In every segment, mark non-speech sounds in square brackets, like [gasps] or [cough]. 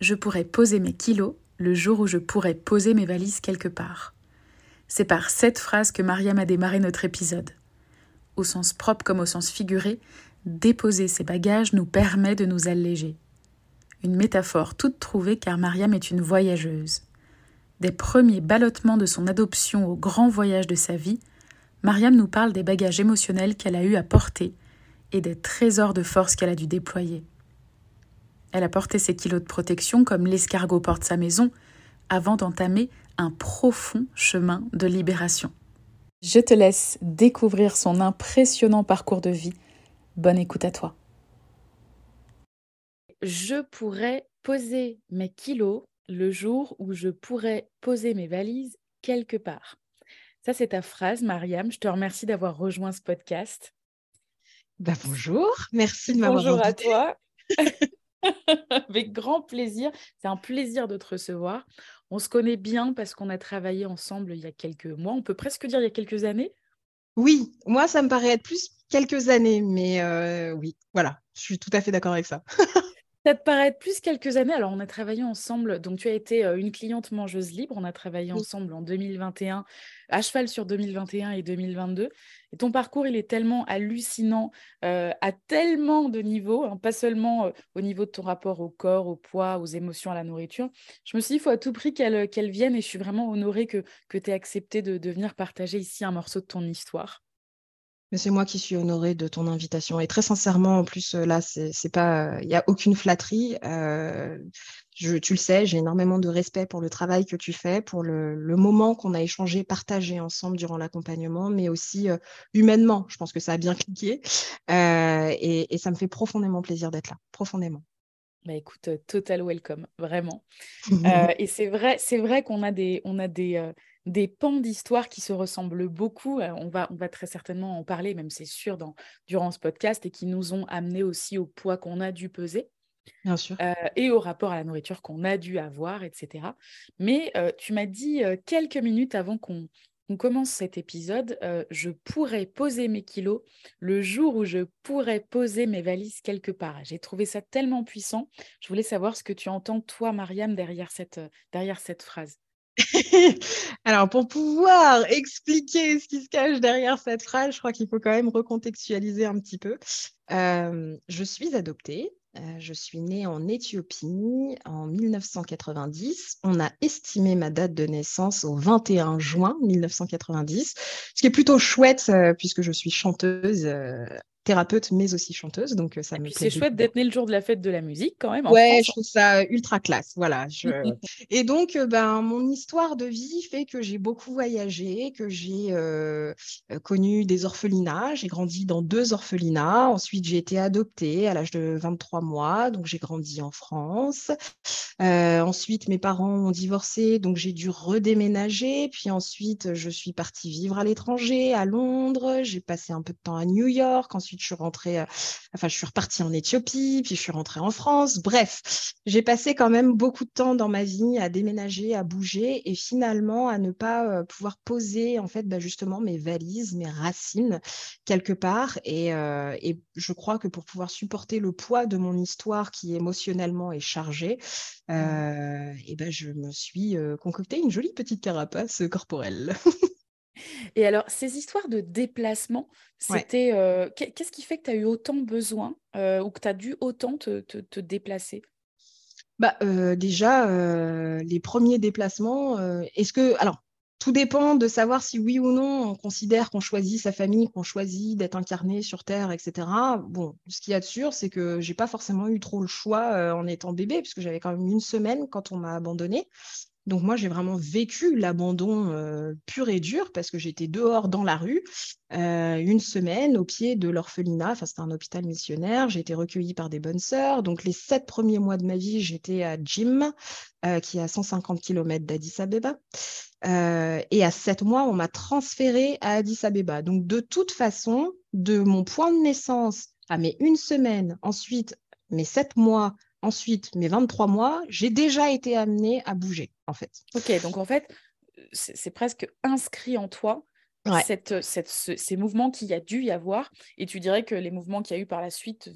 je pourrais poser mes kilos le jour où je pourrais poser mes valises quelque part. C'est par cette phrase que Mariam a démarré notre épisode. Au sens propre comme au sens figuré, déposer ses bagages nous permet de nous alléger. Une métaphore toute trouvée car Mariam est une voyageuse. Des premiers ballottements de son adoption au grand voyage de sa vie, Mariam nous parle des bagages émotionnels qu'elle a eu à porter et des trésors de force qu'elle a dû déployer. Elle a porté ses kilos de protection comme l'escargot porte sa maison, avant d'entamer un profond chemin de libération. Je te laisse découvrir son impressionnant parcours de vie. Bonne écoute à toi. Je pourrais poser mes kilos le jour où je pourrais poser mes valises quelque part. Ça, c'est ta phrase, Mariam. Je te remercie d'avoir rejoint ce podcast. Bah, bonjour, merci de m'avoir Bonjour à toi. [laughs] [laughs] Avec grand plaisir. C'est un plaisir de te recevoir. On se connaît bien parce qu'on a travaillé ensemble il y a quelques mois. On peut presque dire il y a quelques années. Oui, moi, ça me paraît être plus quelques années, mais euh, oui, voilà, je suis tout à fait d'accord avec ça. [laughs] Ça te paraît plus quelques années? Alors, on a travaillé ensemble. Donc, tu as été euh, une cliente mangeuse libre. On a travaillé ensemble en 2021, à cheval sur 2021 et 2022. Et ton parcours, il est tellement hallucinant euh, à tellement de niveaux, hein, pas seulement euh, au niveau de ton rapport au corps, au poids, aux émotions, à la nourriture. Je me suis dit, il faut à tout prix qu'elle vienne et je suis vraiment honorée que, que tu aies accepté de, de venir partager ici un morceau de ton histoire. Mais c'est moi qui suis honorée de ton invitation. Et très sincèrement, en plus, euh, là, c'est pas, il n'y a aucune flatterie. Euh, je, tu le sais, j'ai énormément de respect pour le travail que tu fais, pour le, le moment qu'on a échangé, partagé ensemble durant l'accompagnement, mais aussi euh, humainement. Je pense que ça a bien cliqué. Euh, et, et, ça me fait profondément plaisir d'être là, profondément. Bah écoute, total welcome, vraiment. euh, [laughs] et c'est vrai, c'est vrai qu'on a des, on a des, des pans d'histoire qui se ressemblent beaucoup. Euh, on, va, on va très certainement en parler, même c'est sûr, dans, durant ce podcast, et qui nous ont amené aussi au poids qu'on a dû peser. Bien sûr. Euh, et au rapport à la nourriture qu'on a dû avoir, etc. Mais euh, tu m'as dit euh, quelques minutes avant qu'on commence cet épisode, euh, je pourrais poser mes kilos le jour où je pourrais poser mes valises quelque part. J'ai trouvé ça tellement puissant. Je voulais savoir ce que tu entends, toi, Mariam, derrière cette, cette phrase. [laughs] Alors, pour pouvoir expliquer ce qui se cache derrière cette phrase, je crois qu'il faut quand même recontextualiser un petit peu. Euh, je suis adoptée. Euh, je suis née en Éthiopie en 1990. On a estimé ma date de naissance au 21 juin 1990, ce qui est plutôt chouette euh, puisque je suis chanteuse euh, thérapeute, mais aussi chanteuse. Donc, ça et me C'est chouette d'être né le jour de la fête de la musique, quand même. ouais, France. je trouve ça ultra classe. Voilà. Je... [laughs] et donc, ben, mon histoire de vie fait que j'ai beaucoup voyagé, que j'ai euh, connu des orphelinats. J'ai grandi dans deux orphelinats. Ensuite, j'ai été adoptée à l'âge de 23 mois. Donc, j'ai grandi en France. Euh, ensuite, mes parents ont divorcé. Donc, j'ai dû redéménager. Puis ensuite, je suis partie vivre à l'étranger, à Londres. J'ai passé un peu de temps à New York. Ensuite, je suis rentrée, euh, enfin, je suis repartie en Éthiopie, puis je suis rentrée en France. Bref, j'ai passé quand même beaucoup de temps dans ma vie à déménager, à bouger et finalement à ne pas euh, pouvoir poser, en fait, bah, justement, mes valises, mes racines quelque part. Et, euh, et, je crois que pour pouvoir supporter le poids de mon histoire qui émotionnellement est chargée, euh, et ben, je me suis concocté une jolie petite carapace corporelle. [laughs] Et alors, ces histoires de déplacement, c'était. Ouais. Euh, Qu'est-ce qui fait que tu as eu autant besoin euh, ou que tu as dû autant te, te, te déplacer? Bah, euh, Déjà, les premiers déplacements, est-ce que. Alors, tout dépend de savoir si oui ou non on considère qu'on choisit sa famille, qu'on choisit d'être incarné sur Terre, etc. Bon, ce qu'il y a de sûr, c'est que j'ai pas forcément eu trop le choix en étant bébé, puisque j'avais quand même une semaine quand on m'a abandonnée. Donc moi, j'ai vraiment vécu l'abandon euh, pur et dur parce que j'étais dehors dans la rue euh, une semaine au pied de l'orphelinat. Enfin, c'était un hôpital missionnaire. J'ai été recueillie par des bonnes sœurs. Donc les sept premiers mois de ma vie, j'étais à Jim, euh, qui est à 150 km d'Addis Abeba. Et à sept mois, on m'a transférée à Addis Abeba. Donc de toute façon, de mon point de naissance à mes une semaine, ensuite mes sept mois, ensuite mes 23 mois, j'ai déjà été amenée à bouger, en fait. Ok, donc en fait, c'est presque inscrit en toi ouais. cette, cette, ce, ces mouvements qu'il y a dû y avoir. Et tu dirais que les mouvements qu'il y a eu par la suite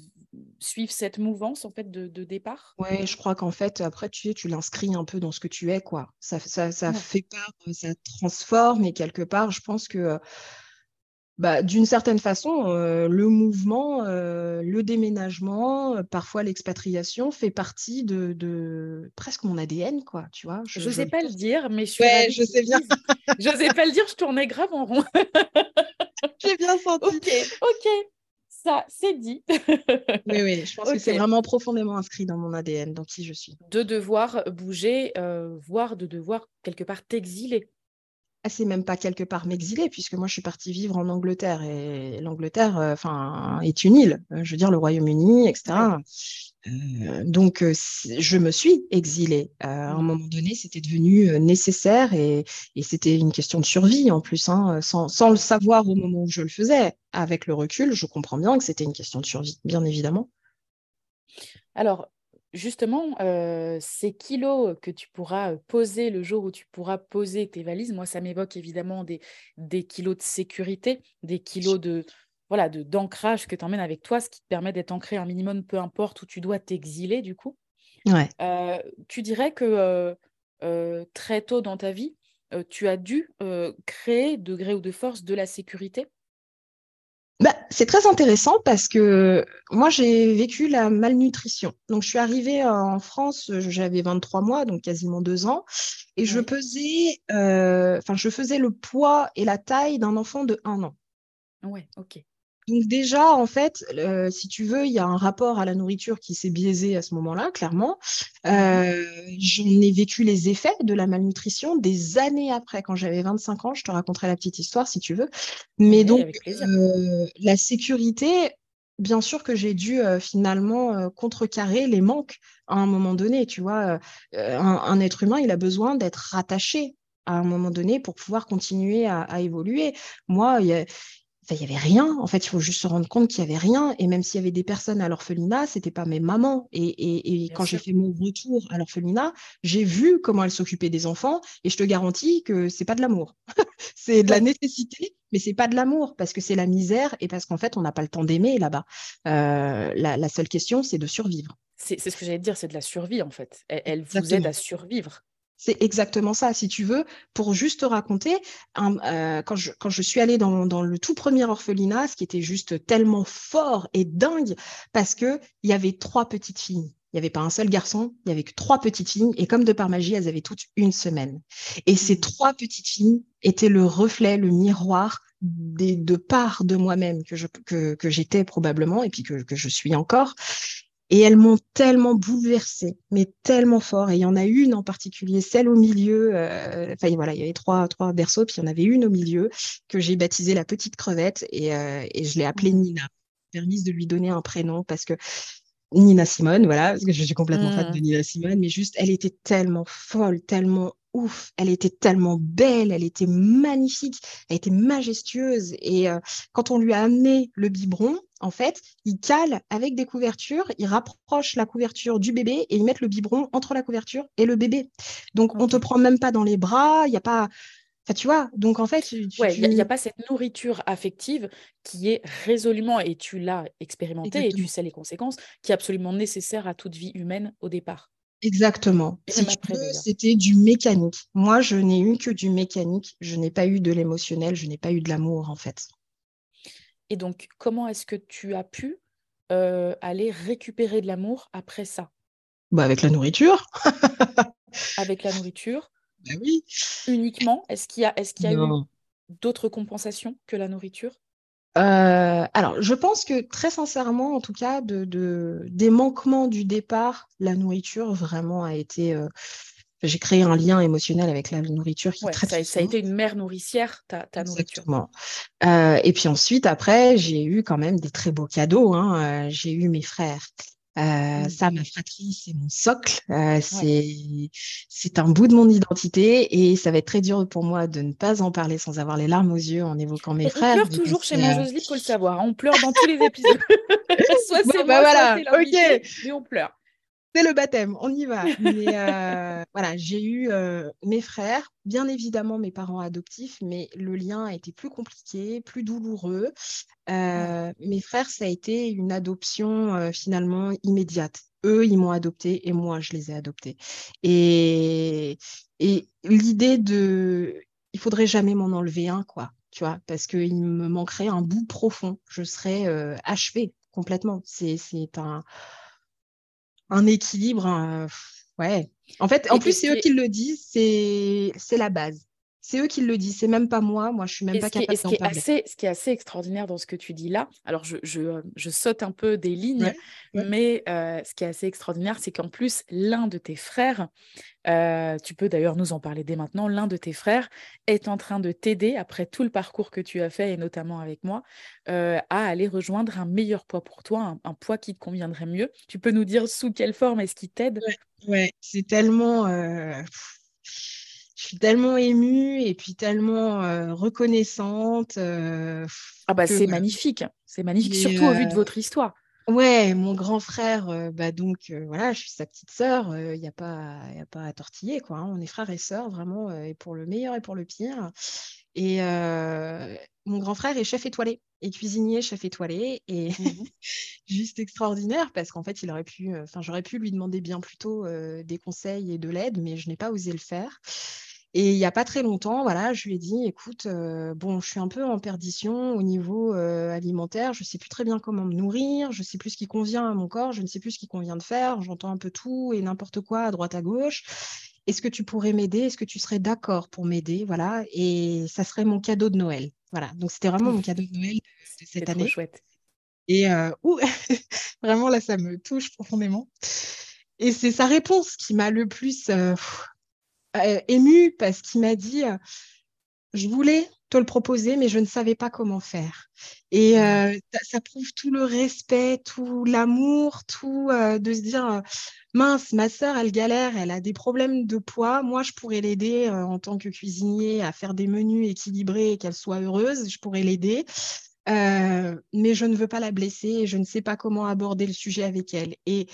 suivre cette mouvance en fait de, départ? Ouais, je crois qu'en fait, après, tu tu l'inscris un peu dans ce que tu es, quoi. Ça, ça, ça fait part, ça transforme, et quelque part, je pense que bah, d'une certaine façon, euh, le mouvement, euh, le déménagement, euh, parfois l'expatriation fait partie de, presque mon ADN, quoi, tu vois. Je ne sais pas le dire, mais je suis ouais, je sais bien. je sais pas le dire, je tournais grave en rond. [laughs] J'ai bien senti. Ok, ok, ça, c'est dit. oui, oui, je pense que c'est vraiment profondément inscrit dans mon ADN, dans qui je suis. De devoir bouger, voire de devoir quelque part t'exiler c'est même pas quelque part m'exiler, puisque moi je suis partie vivre en Angleterre et l'Angleterre, euh, enfin, est une île. Euh, je veux dire le Royaume-Uni, etc. Euh, donc je me suis exilée. à un mmh. moment donné, c'était devenu nécessaire et, c'était une question de survie en plus, hein, sans, sans, le savoir au moment où je le faisais. Avec le recul, je comprends bien que c'était une question de survie, bien évidemment. Alors, justement, euh, ces kilos que tu pourras poser le jour où tu pourras poser tes valises, moi, ça m'évoque évidemment des, des kilos de sécurité, des kilos de voilà de d'ancrage que tu emmènes avec toi, ce qui te permet d'être ancré un minimum, peu importe où tu dois t'exiler, du coup. Ouais. Euh, tu dirais que euh, très tôt dans ta vie, tu as dû créer, de gré ou de force, de la sécurité? Bah, c'est très intéressant parce que moi, j'ai vécu la malnutrition. Donc, je suis arrivée en France, j'avais 23 mois, donc quasiment deux ans, et je pesais, euh, enfin, je faisais le poids et la taille d'un enfant de un an. Ouais, ok. Donc déjà, en fait, euh, si tu veux, il y a un rapport à la nourriture qui s'est biaisé à ce moment-là, clairement. Euh, j'en ai vécu les effets de la malnutrition des années après, quand j'avais 25 ans. Je te raconterai la petite histoire si tu veux. Mais donc, euh, la sécurité, bien sûr que j'ai dû finalement contrecarrer les manques à un moment donné. Tu vois, un, être humain, il a besoin d'être rattaché à un moment donné pour pouvoir continuer à, à évoluer. Moi, il y a il n'y avait rien. En fait, il faut juste se rendre compte qu'il n'y avait rien. Et même s'il y avait des personnes à l'orphelinat, ce n'était pas mes mamans. Et, quand j'ai fait mon retour à l'orphelinat, j'ai vu comment elles s'occupaient des enfants. Et je te garantis que c'est pas de l'amour. [laughs] c'est de la nécessité, mais c'est pas de l'amour parce que c'est la misère et parce qu'en fait, on n'a pas le temps d'aimer là-bas. Euh, la, seule question, c'est de survivre. C'est ce que j'allais dire, c'est de la survie en fait. Elle, elle vous aide à survivre. C'est exactement ça, si tu veux, pour juste te raconter, euh, quand, je, quand je suis allée dans, le tout premier orphelinat, ce qui était juste tellement fort et dingue, parce qu'il y avait trois petites filles. Il n'y avait pas un seul garçon, il n'y avait que trois petites filles, et comme de par magie, elles avaient toutes une semaine. Et ces mmh. trois petites filles étaient le reflet, le miroir des deux parts de moi-même que, je, que, que j'étais probablement, et puis que, que je suis encore. Et elles m'ont tellement bouleversée, mais tellement fort. Et il y en a une en particulier, celle au milieu. Euh, enfin voilà, il y avait trois, trois berceaux, puis il y en avait une au milieu que j'ai baptisée la petite crevette et, euh, et je l'ai appelée mmh. Nina. Permise de lui donner un prénom parce que Nina Simone, voilà, parce que je suis complètement fan de mmh. Nina Simone, mais juste, elle était tellement folle, tellement ouf, elle était tellement belle, elle était magnifique, elle était majestueuse. Et euh, quand on lui a amené le biberon, en fait, il cale avec des couvertures, il rapproche la couverture du bébé et il met le biberon entre la couverture et le bébé. Donc, on te prend même pas dans les bras, il n'y a pas. Enfin, tu vois, donc en fait. Il n'y a, pas cette nourriture affective qui est résolument, et tu l'as expérimenté et tu sais les conséquences, qui est absolument nécessaire à toute vie humaine au départ. Exactement. c'était du mécanique. Moi, je n'ai eu que du mécanique. Je n'ai pas eu de l'émotionnel, je n'ai pas eu de l'amour, en fait. Et donc, comment est-ce que tu as pu euh, aller récupérer de l'amour après ça? Bah, Avec la nourriture. [laughs] avec la nourriture bah oui. Uniquement? Est-ce qu'il y a, est qu'il y a eu d'autres compensations que la nourriture? Euh, alors, je pense que très sincèrement, en tout cas, de, des manquements du départ, la nourriture vraiment a été. Euh, j'ai créé un lien émotionnel avec la nourriture qui est très, ça, ça, a été une mère nourricière, ta, ta nourriture. Euh, et puis ensuite, après, j'ai eu quand même des très beaux cadeaux. Hein. j'ai eu mes frères. Euh, ça, ma fratrie, c'est mon socle. Euh, c'est c'est un bout de mon identité et ça va être très dur pour moi de ne pas en parler sans avoir les larmes aux yeux en évoquant mes frères. On pleure toujours chez moi, Josie, faut le savoir. Hein. On pleure dans tous les épisodes. [laughs] soit c'est bah voilà, ok. mais on pleure. C'est le baptême, on y va. Euh, [laughs] voilà, j'ai eu euh, mes frères, bien évidemment mes parents adoptifs, mais le lien a été plus compliqué, plus douloureux. Euh, mes frères, ça a été une adoption finalement immédiate. Eux, ils m'ont adopté et moi, je les ai adoptés. Et, et l'idée de, il faudrait jamais m'en enlever un, quoi. Tu vois, parce qu'il me manquerait un bout profond. Je serais achevée complètement. C'est un un équilibre. ouais. En fait, en plus, c'est eux qui le disent, c'est la base. C'est eux qui le disent, c'est même pas moi. Moi, je suis même pas capable d'en parler. Assez, ce qui est assez extraordinaire dans ce que tu dis là, alors je, je, euh, je saute un peu des lignes, mais euh, ce qui est assez extraordinaire, c'est qu'en plus, l'un de tes frères, euh, tu peux d'ailleurs nous en parler dès maintenant, l'un de tes frères est en train de t'aider, après tout le parcours que tu as fait, et notamment avec moi, à aller rejoindre un meilleur poids pour toi, un, poids qui te conviendrait mieux. Tu peux nous dire sous quelle forme est-ce qu'il t'aide? Ouais, c'est tellement je suis tellement émue et puis tellement euh, reconnaissante. Euh, ah bah c'est magnifique, c'est magnifique, surtout au vu de euh, votre histoire. Ouais, mon grand frère, bah donc voilà, je suis sa petite sœur, il n'y a, pas, y a pas à tortiller, quoi. Hein. On est frères et sœurs, vraiment, et pour le meilleur et pour le pire. Et mon grand frère est chef étoilé, et cuisinier chef étoilé, et mmh [laughs] juste extraordinaire, parce qu'en fait, il aurait pu, enfin, j'aurais pu lui demander bien plus tôt des conseils et de l'aide, mais je n'ai pas osé le faire. Et il n'y a pas très longtemps, voilà, je lui ai dit, écoute, euh, bon, je suis un peu en perdition au niveau euh, alimentaire, je ne sais plus très bien comment me nourrir, je ne sais plus ce qui convient à mon corps, je ne sais plus ce qui convient de faire, j'entends un peu tout et n'importe quoi à droite à gauche. Est-ce que tu pourrais m'aider? Est-ce que tu serais d'accord pour m'aider? Voilà, et ça serait mon cadeau de Noël. Voilà, donc c'était vraiment mon cadeau de Noël de cette année. Trop chouette. Et euh, [laughs] vraiment là, ça me touche profondément. Et c'est sa réponse qui m'a le plus euh, ému parce qu'il m'a dit euh, Je voulais te le proposer, mais je ne savais pas comment faire. Et euh, ça prouve tout le respect, tout l'amour, tout de se dire mince, ma sœur, elle galère, elle a des problèmes de poids. Moi, je pourrais l'aider en tant que cuisinier à faire des menus équilibrés et qu'elle soit heureuse. Je pourrais l'aider. mais je ne veux pas la blesser et je ne sais pas comment aborder le sujet avec elle. Et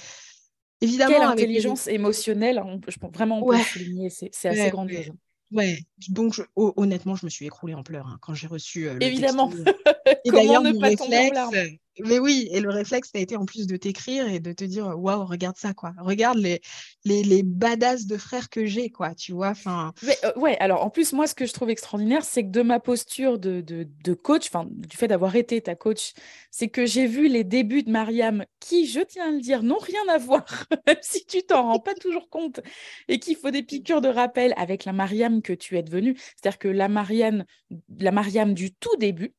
Évidemment, Quelle intelligence émotionnelle, hein, je pense vraiment on peut souligner, c'est assez ouais, grandiose. Ouais, donc honnêtement, je me suis écroulée en pleurs hein, quand j'ai reçu euh, le Évidemment. [laughs] et d'ailleurs, mon réflexe, mais oui, et le réflexe, ça a été en plus de t'écrire et de te dire waouh, regarde ça, quoi. Regarde les, les, les badass de frères que j'ai, quoi, tu vois. Enfin. Euh, ouais, alors en plus, moi, ce que je trouve extraordinaire, c'est que de ma posture de, de, de coach, enfin, du fait d'avoir été ta coach, c'est que j'ai vu les débuts de Mariam qui, je tiens à le dire, n'ont rien à voir, [laughs] même si tu t'en rends pas toujours compte et qu'il faut des piqûres de rappel avec la Mariam que tu es devenue. C'est-à-dire que la Mariam, la Mariam du tout début,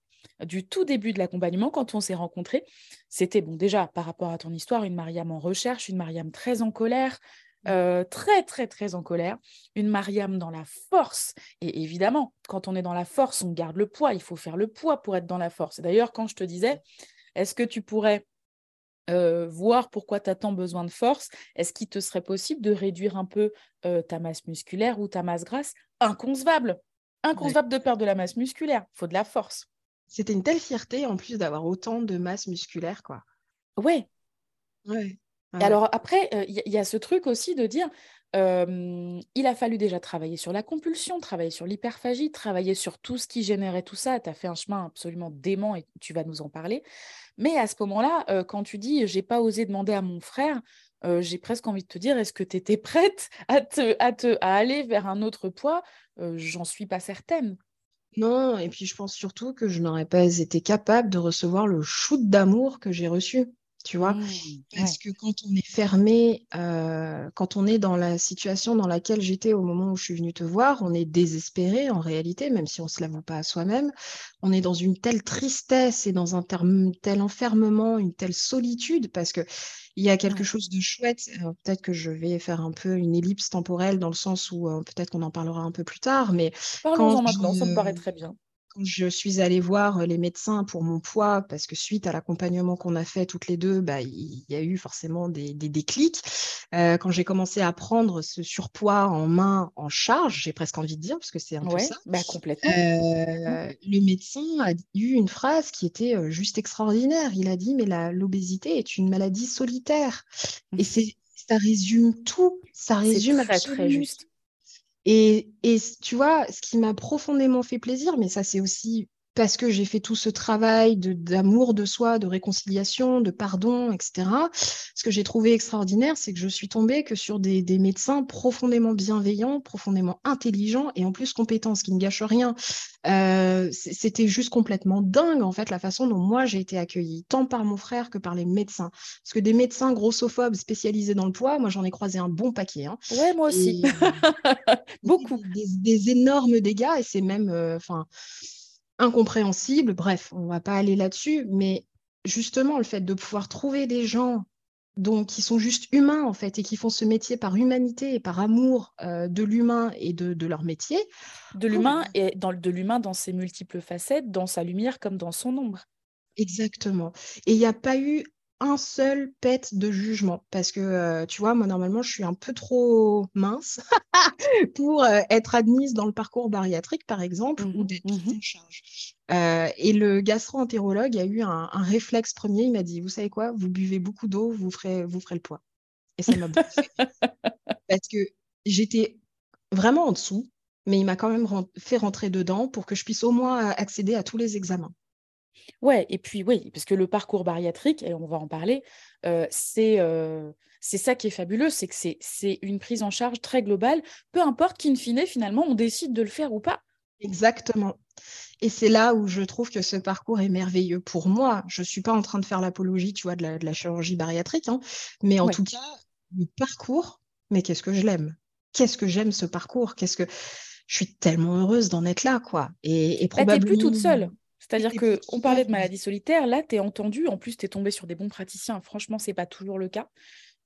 du tout début de l'accompagnement, quand on s'est rencontrés, c'était bon déjà par rapport à ton histoire, une Mariam en recherche, une Mariam très en colère, mmh. euh, très très très en colère, une Mariam dans la force. Et évidemment, quand on est dans la force, on garde le poids. Il faut faire le poids pour être dans la force. d'ailleurs, quand je te disais, est-ce que tu pourrais euh, voir pourquoi tu as tant besoin de force, est-ce qu'il te serait possible de réduire un peu euh, ta masse musculaire ou ta masse grasse? Inconcevable. Inconcevable de perdre de la masse musculaire. Il faut de la force c'était une telle fierté en plus d'avoir autant de masse musculaire, quoi. Ouais. Ouais. alors après, euh, il y, a ce truc aussi de dire, il a fallu déjà travailler sur la compulsion, travailler sur l'hyperphagie, travailler sur tout ce qui générait tout ça. Tu as fait un chemin absolument dément et tu vas nous en parler. Mais à ce moment-là, euh, quand tu dis, j'ai pas osé demander à mon frère, euh, j'ai presque envie de te dire, est-ce que tu étais prête à, te, à, te, à aller vers un autre poids? J'en suis pas certaine. Non, et puis je pense surtout que je n'aurais pas été capable de recevoir le shoot d'amour que j'ai reçu, tu vois? Mmh, Parce que quand on est fermé, euh, quand on est dans la situation dans laquelle j'étais au moment où je suis venue te voir, on est désespéré en réalité, même si on ne se l'avoue pas à soi-même. On est dans une telle tristesse et dans un tel enfermement, une telle solitude, parce que il y a quelque chose de chouette. Peut-être que je vais faire un peu une ellipse temporelle dans le sens où euh, peut-être qu'on en parlera un peu plus tard, mais Parlons-en maintenant, ça me paraît très bien quand je suis allée voir les médecins pour mon poids, parce que suite à l'accompagnement qu'on a fait toutes les deux, bah, il y a eu forcément des, déclics. quand j'ai commencé à prendre ce surpoids en main, en charge, j'ai presque envie de dire, parce que c'est un peu ça. Bah, complètement. le médecin a eu une phrase qui était juste extraordinaire. Il a dit, mais l'obésité est une maladie solitaire. Et mmh. c'est ça résume tout. Ça résume très, très juste. Et, tu vois, ce qui m'a profondément fait plaisir, mais ça c'est aussi parce que j'ai fait tout ce travail d'amour de, soi, de réconciliation, de pardon, etc. Ce que j'ai trouvé extraordinaire, c'est que je suis tombée que sur des, médecins profondément bienveillants, profondément intelligents et en plus compétents, ce qui ne gâche rien. Euh, c'était juste complètement dingue, en fait, la façon dont moi j'ai été accueillie, tant par mon frère que par les médecins. Parce que des médecins grossophobes spécialisés dans le poids, moi j'en ai croisé un bon paquet. Hein. Ouais, moi aussi. [laughs] Beaucoup. Des, énormes dégâts et c'est même, euh, incompréhensible. Bref, on va pas aller là-dessus, mais justement, le fait de pouvoir trouver des gens donc, qui sont juste humains, en fait, et qui font ce métier par humanité et par amour euh, de l'humain et de, leur métier. De l'humain et dans, de l'humain dans ses multiples facettes, dans sa lumière comme dans son ombre. Exactement. Et il n'y a pas eu un seul pet de jugement. Parce que euh, tu vois moi normalement je suis un peu trop mince [laughs] pour euh, être admise dans le parcours bariatrique par exemple ou mmh d'être mmh en charge. Euh, et le gastro-entérologue a eu un, réflexe premier. Il m'a dit vous savez quoi vous buvez beaucoup d'eau vous ferez vous ferez le poids. Et ça m'a beaucoup [laughs] parce que j'étais vraiment en dessous mais il m'a quand même fait rentrer dedans pour que je puisse au moins accéder à tous les examens Ouais, et puis oui, parce que le parcours bariatrique, et on va en parler, c'est c'est ça qui est fabuleux, c'est que c'est une prise en charge très globale, peu importe qu'in fine, finalement, on décide de le faire ou pas. Exactement. Et c'est là où je trouve que ce parcours est merveilleux pour moi. Je ne suis pas en train de faire l'apologie, tu vois, de la, chirurgie bariatrique, hein, mais en tout cas, le parcours, mais qu'est-ce que je l'aime? Qu'est-ce que j'aime ce parcours? Qu'est-ce que je suis tellement heureuse d'en être là, quoi. Et, et probablement. plus toute seule. C'est-à-dire qu'on parlait de maladie solitaire, là, tu es entendu, en plus, tu es tombé sur des bons praticiens. Franchement, ce n'est pas toujours le cas.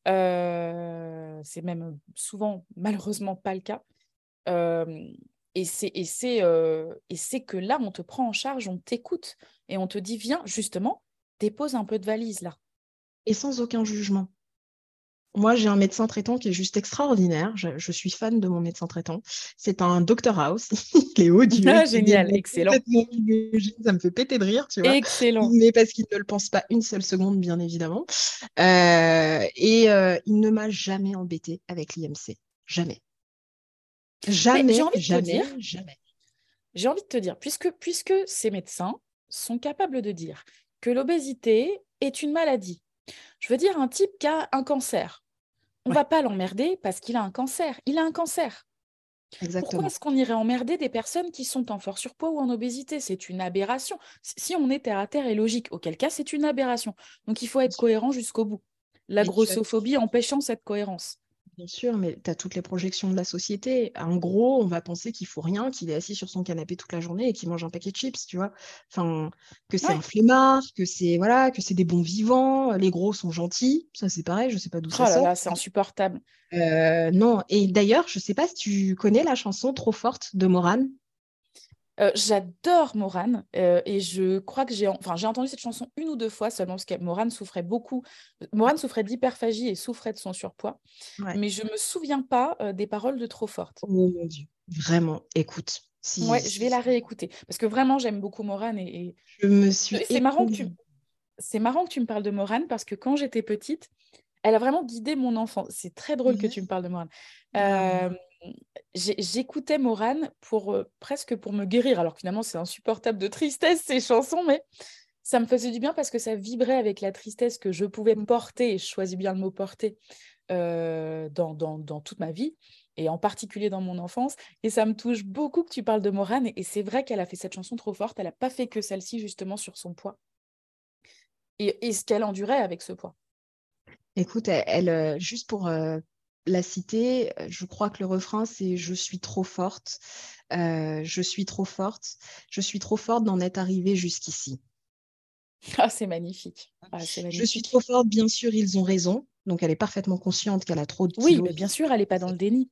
Euh, c'est même souvent, malheureusement, pas le cas. Euh, et c'est euh, que là, on te prend en charge, on t'écoute et on te dit, viens, justement, dépose un peu de valise là. Et sans aucun jugement. Moi, j'ai un médecin traitant qui est juste extraordinaire. Je, suis fan de mon médecin traitant. C'est un Dr House. [laughs] il est odieux. Ah, génial, excellent. Ça me fait péter de rire, tu vois. Excellent. Mais parce qu'il ne le pense pas une seule seconde, bien évidemment. Euh, et euh, il ne m'a jamais embêté avec l'IMC. Jamais. Jamais, jamais, jamais. J'ai envie de te dire, puisque, puisque ces médecins sont capables de dire que l'obésité est une maladie, je veux dire un type qui a un cancer, on ne va pas l'emmerder parce qu'il a un cancer. Il a un cancer. Exactement. Pourquoi est-ce qu'on irait emmerder des personnes qui sont en fort surpoids ou en obésité? C'est une aberration. Si on est terre à terre et logique, auquel cas c'est une aberration. Donc il faut être cohérent jusqu'au bout. La grossophobie empêchant cette cohérence. Bien sûr, mais tu as toutes les projections de la société. En gros, on va penser qu'il faut rien, qu'il est assis sur son canapé toute la journée et qu'il mange un paquet de chips, tu vois. Enfin, que c'est un flemmard, que c'est voilà, que c'est des bons vivants, les gros sont gentils. Ça, c'est pareil, je sais pas d'où ça oh sort. c'est insupportable. Euh, non, et d'ailleurs, je sais pas si tu connais la chanson Trop forte de Morane. Euh, j'adore Morane euh, et je crois que j'ai enfin, entendu cette chanson une ou deux fois seulement parce que Morane souffrait beaucoup. Morane souffrait d'hyperphagie et souffrait de son surpoids. Mais je ne me souviens pas euh, des paroles de Trop Forte. Oh mon Dieu, vraiment, écoute. Si, ouais, je vais la réécouter parce que vraiment j'aime beaucoup Morane et, je me suis. C'est marrant que tu c'est marrant que tu me parles de Morane parce que quand j'étais petite, elle a vraiment guidé mon enfant. C'est très drôle que tu me parles de Morane. Euh, j'écoutais Morane pour presque pour me guérir. Alors finalement, c'est insupportable de tristesse ces chansons, mais ça me faisait du bien parce que ça vibrait avec la tristesse que je pouvais mmh. porter, et je choisis bien le mot porter, dans, dans, toute ma vie, et en particulier dans mon enfance. Et ça me touche beaucoup que tu parles de Morane, et, c'est vrai qu'elle a fait cette chanson trop forte, elle n'a pas fait que celle-ci justement sur son poids. Et, et ce qu'elle endurait avec ce poids. Écoute, elle, juste pour la cité, je crois que le refrain, c'est Je suis trop forte, euh, je suis trop forte, je suis trop forte d'en être arrivée jusqu'ici. [laughs] Ah, c'est magnifique. Ah, je suis trop forte, bien sûr, ils ont raison. Donc, elle est parfaitement consciente qu'elle a trop de Oui, mais bien sûr, elle n'est pas dans le déni.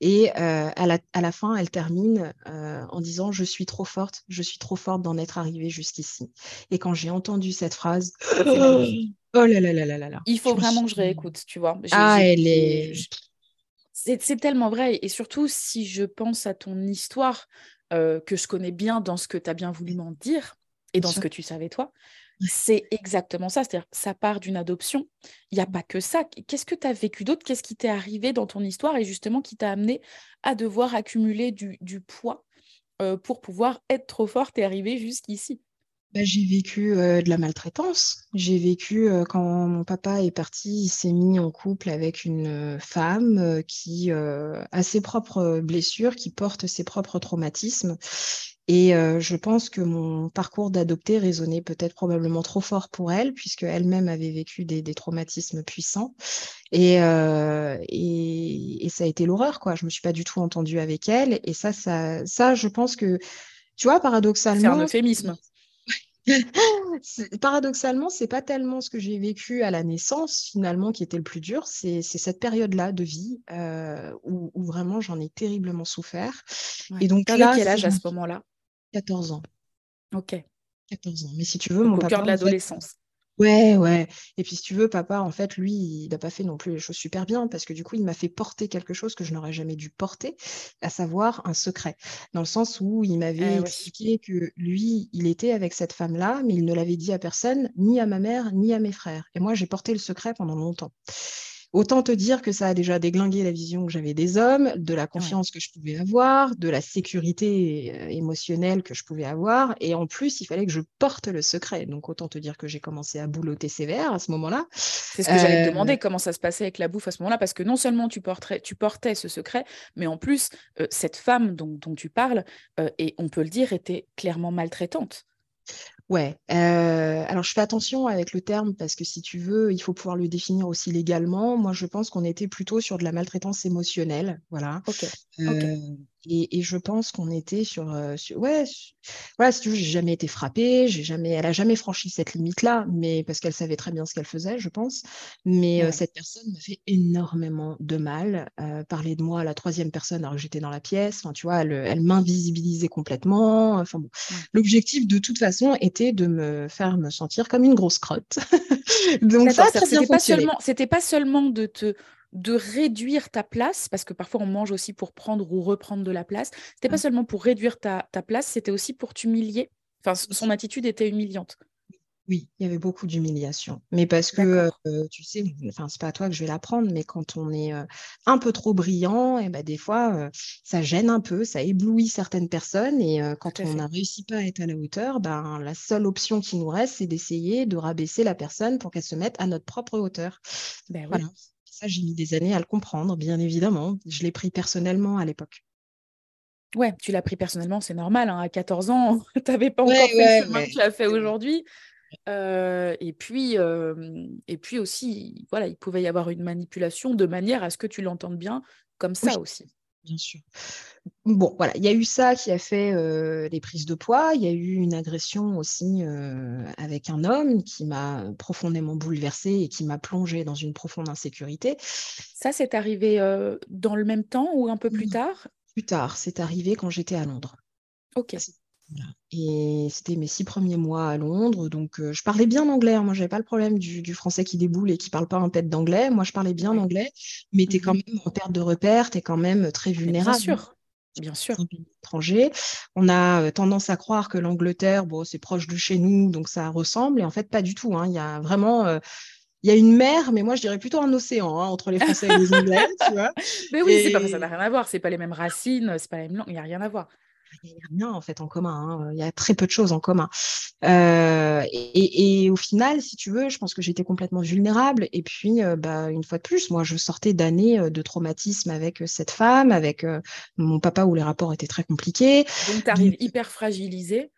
Et euh, à, la, fin, elle termine euh, en disant Je suis trop forte, je suis trop forte d'en être arrivée jusqu'ici. Et quand j'ai entendu cette phrase, [gasps] [laughs] Oh là là là là là Il faut vraiment que je réécoute, tu vois. Ah, elle est. C'est tellement vrai. Et surtout, si je pense à ton histoire, euh, que je connais bien dans ce que tu as bien voulu m'en dire et dans ce que tu savais toi, C'est exactement ça, c'est-à-dire ça part d'une adoption. Il n'y a pas que ça. Qu'est-ce que tu as vécu d'autre? Qu'est-ce qui t'est arrivé dans ton histoire et justement qui t'a amené à devoir accumuler du, poids euh, pour pouvoir être trop forte et arriver jusqu'ici? Bah, j'ai vécu euh, de la maltraitance. J'ai vécu euh, quand mon papa est parti, il s'est mis en couple avec une euh, femme qui a ses propres blessures, qui porte ses propres traumatismes. Et je pense que mon parcours d'adopter résonnait peut-être probablement trop fort pour elle, puisque elle-même avait vécu des, traumatismes puissants. Et, et, et, ça a été l'horreur, quoi. Je me suis pas du tout entendue avec elle. Et ça, ça, ça je pense que, tu vois, paradoxalement. C'est un euphémisme. Paradoxalement, c'est pas tellement ce que j'ai vécu à la naissance finalement qui était le plus dur, c'est cette période-là de vie euh, où, vraiment j'en ai terriblement souffert. Et donc là, quel âge à ce moment-là? 14 ans. Ok. 14 ans. Mais si tu veux, mon au papa, cœur de l'adolescence. Ouais, ouais. Et puis si tu veux, papa, en fait, lui, il n'a pas fait non plus les choses super bien parce que du coup, il m'a fait porter quelque chose que je n'aurais jamais dû porter, à savoir un secret. Dans le sens où il m'avait eh expliqué que lui, il était avec cette femme-là, mais il ne l'avait dit à personne, ni à ma mère, ni à mes frères. Et moi, j'ai porté le secret pendant longtemps. Autant te dire que ça a déjà déglingué la vision que j'avais des hommes, de la confiance que je pouvais avoir, de la sécurité euh, émotionnelle que je pouvais avoir. Et en plus, il fallait que je porte le secret. Donc, autant te dire que j'ai commencé à boulotter sévère à ce moment-là. C'est ce que j'allais te euh, demander, comment ça se passait avec la bouffe à ce moment-là? Parce que non seulement tu, portais, tu portais ce secret, mais en plus, euh, cette femme dont, tu parles, et on peut le dire, était clairement maltraitante. Ouais, euh, alors je fais attention avec le terme parce que si tu veux, il faut pouvoir le définir aussi légalement. Moi, je pense qu'on était plutôt sur de la maltraitance émotionnelle, voilà. Ok. Euh, et, je pense qu'on était sur, euh, ouais, voilà, si tu veux, j'ai jamais été frappée, j'ai jamais, elle a jamais franchi cette limite-là, mais parce qu'elle savait très bien ce qu'elle faisait, je pense. Mais cette personne m'a fait énormément de mal. parler de moi à la troisième personne alors que j'étais dans la pièce, enfin, tu vois, elle, elle m'invisibilisait complètement. Enfin bon, l'objectif de toute façon était de me faire me sentir comme une grosse crotte. [laughs] Donc ça, c'était pas seulement, c'était pas seulement de te de réduire ta place, parce que parfois on mange aussi pour prendre ou reprendre de la place. C'était pas seulement pour réduire ta, ta place, c'était aussi pour t'humilier. Enfin, son attitude était humiliante. Oui, il y avait beaucoup d'humiliation. Mais parce que, euh, tu sais, enfin, c'est pas à toi que je vais l'apprendre, mais quand on est euh, un peu trop brillant, et eh ben, des fois, euh, ça gêne un peu, ça éblouit certaines personnes. Et quand on n'a réussi pas à être à la hauteur, ben, la seule option qui nous reste, c'est d'essayer de rabaisser la personne pour qu'elle se mette à notre propre hauteur. Ben, voilà. Ça, j'ai mis des années à le comprendre, bien évidemment. Je l'ai pris personnellement à l'époque. Ouais, tu l'as pris personnellement, c'est normal. Hein, à 14 ans, [laughs] tu n'avais pas encore fait le chemin que tu as fait aujourd'hui et, puis, et puis aussi, voilà, il pouvait y avoir une manipulation de manière à ce que tu l'entendes bien comme ça aussi. Bien sûr. Bon, voilà, il y a eu ça qui a fait les prises de poids. Il y a eu une agression aussi avec un homme qui m'a profondément bouleversée et qui m'a plongée dans une profonde insécurité. Ça, c'est arrivé dans le même temps ou un peu plus tard? Plus tard, c'est arrivé quand j'étais à Londres. Ok. Et c'était mes six premiers mois à Londres, donc euh, je parlais bien anglais. Hein. Moi, j'avais pas le problème du, français qui déboule et qui parle pas un pet d'anglais. Moi, je parlais bien anglais, mais tu es quand mmh même en perte de repère, tu es quand même très vulnérable. Bien sûr. Bien sûr. Étranger. On a euh, tendance à croire que l'Angleterre, bon, c'est proche de chez nous, donc ça ressemble. Et en fait, pas du tout. Hein. Il y a vraiment. Euh, il y a une mer, mais moi je dirais plutôt un océan hein, entre les Français et les [laughs] Anglais, tu vois. Mais oui, pas, ça n'a rien à voir. C'est pas les mêmes racines, c'est pas les mêmes langues. Il n'y a rien à voir il n'y a rien en fait en commun. Hein. Il y a très peu de choses en commun. Euh, et, au final, si tu veux, je pense que j'étais complètement vulnérable. Et puis, euh, bah, une fois de plus, moi, je sortais d'années euh, de traumatisme avec cette femme, avec mon papa où les rapports étaient très compliqués. Donc, tu arrives hyper fragilisée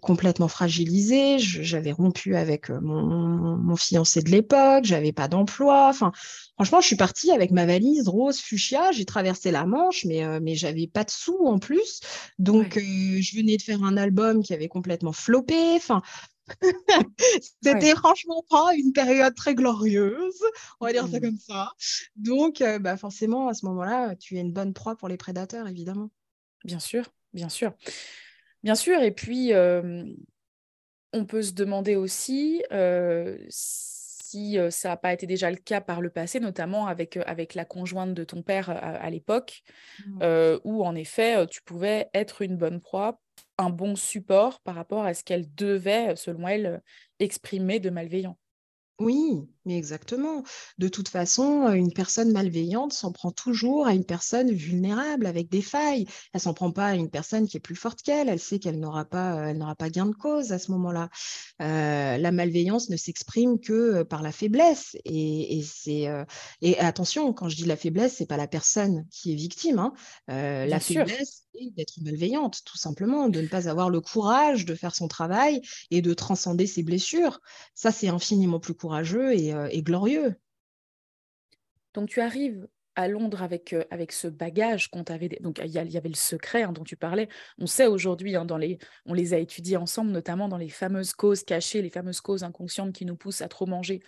complètement fragilisée. J'avais rompu avec euh, mon, fiancé de l'époque, j'avais pas d'emploi. Enfin, franchement, je suis partie avec ma valise rose fuchsia. J'ai traversé la Manche, mais euh, mais j'avais pas de sous en plus. Donc, euh, je venais de faire un album qui avait complètement floppé. Enfin. [laughs] C'était franchement pas une période très glorieuse, on va dire ça mmh. comme ça. Donc, bah forcément, à ce moment-là, tu es une bonne proie pour les prédateurs, évidemment. Bien sûr, bien sûr. Bien sûr, et puis on peut se demander aussi si ça n'a pas été déjà le cas par le passé, notamment avec, avec la conjointe de ton père à, l'époque, mmh. où en effet tu pouvais être une bonne proie un bon support par rapport à ce qu'elle devait, selon elle, exprimer de malveillant. Oui, mais exactement. De toute façon, une personne malveillante s'en prend toujours à une personne vulnérable avec des failles. Elle s'en prend pas à une personne qui est plus forte qu'elle. Elle sait qu'elle n'aura pas, elle n'aura pas gain de cause à ce moment-là. la malveillance ne s'exprime que par la faiblesse. Et, c'est et attention, quand je dis la faiblesse, c'est pas la personne qui est victime. Hein. la faiblesse, c'est d'être malveillante, tout simplement, de ne pas avoir le courage de faire son travail et de transcender ses blessures. Ça, c'est infiniment plus courageux et euh, et glorieux. Donc tu arrives à Londres avec, euh, avec ce bagage qu'on t'avait. Donc il y, avait le secret hein, dont tu parlais. On sait aujourd'hui, hein, dans les, on les a étudiés ensemble, notamment dans les fameuses causes cachées, les fameuses causes inconscientes qui nous poussent à trop manger,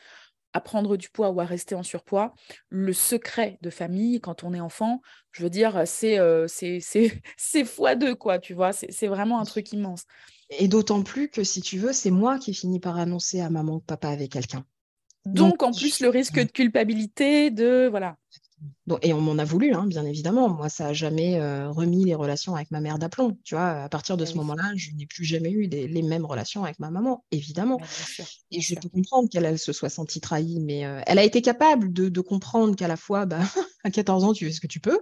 à prendre du poids ou à rester en surpoids. Le secret de famille, quand on est enfant, je veux dire, c'est euh, c'est [laughs] fois deux, quoi, tu vois. C'est vraiment un truc immense. Et d'autant plus que, si tu veux, c'est moi qui ai fini par annoncer à maman que papa avait quelqu'un. Donc, en plus, le risque de culpabilité, de. Voilà et on m'en a voulu, hein, bien évidemment. Moi, ça n'a jamais euh, remis les relations avec ma mère d'aplomb. Tu vois, à partir de ce moment-là, je n'ai plus jamais eu les mêmes relations avec ma maman, évidemment. et je peux comprendre qu'elle se soit sentie trahie, mais euh, elle a été capable de, comprendre qu'à la fois, bah, [laughs] à 14 ans, tu fais ce que tu peux.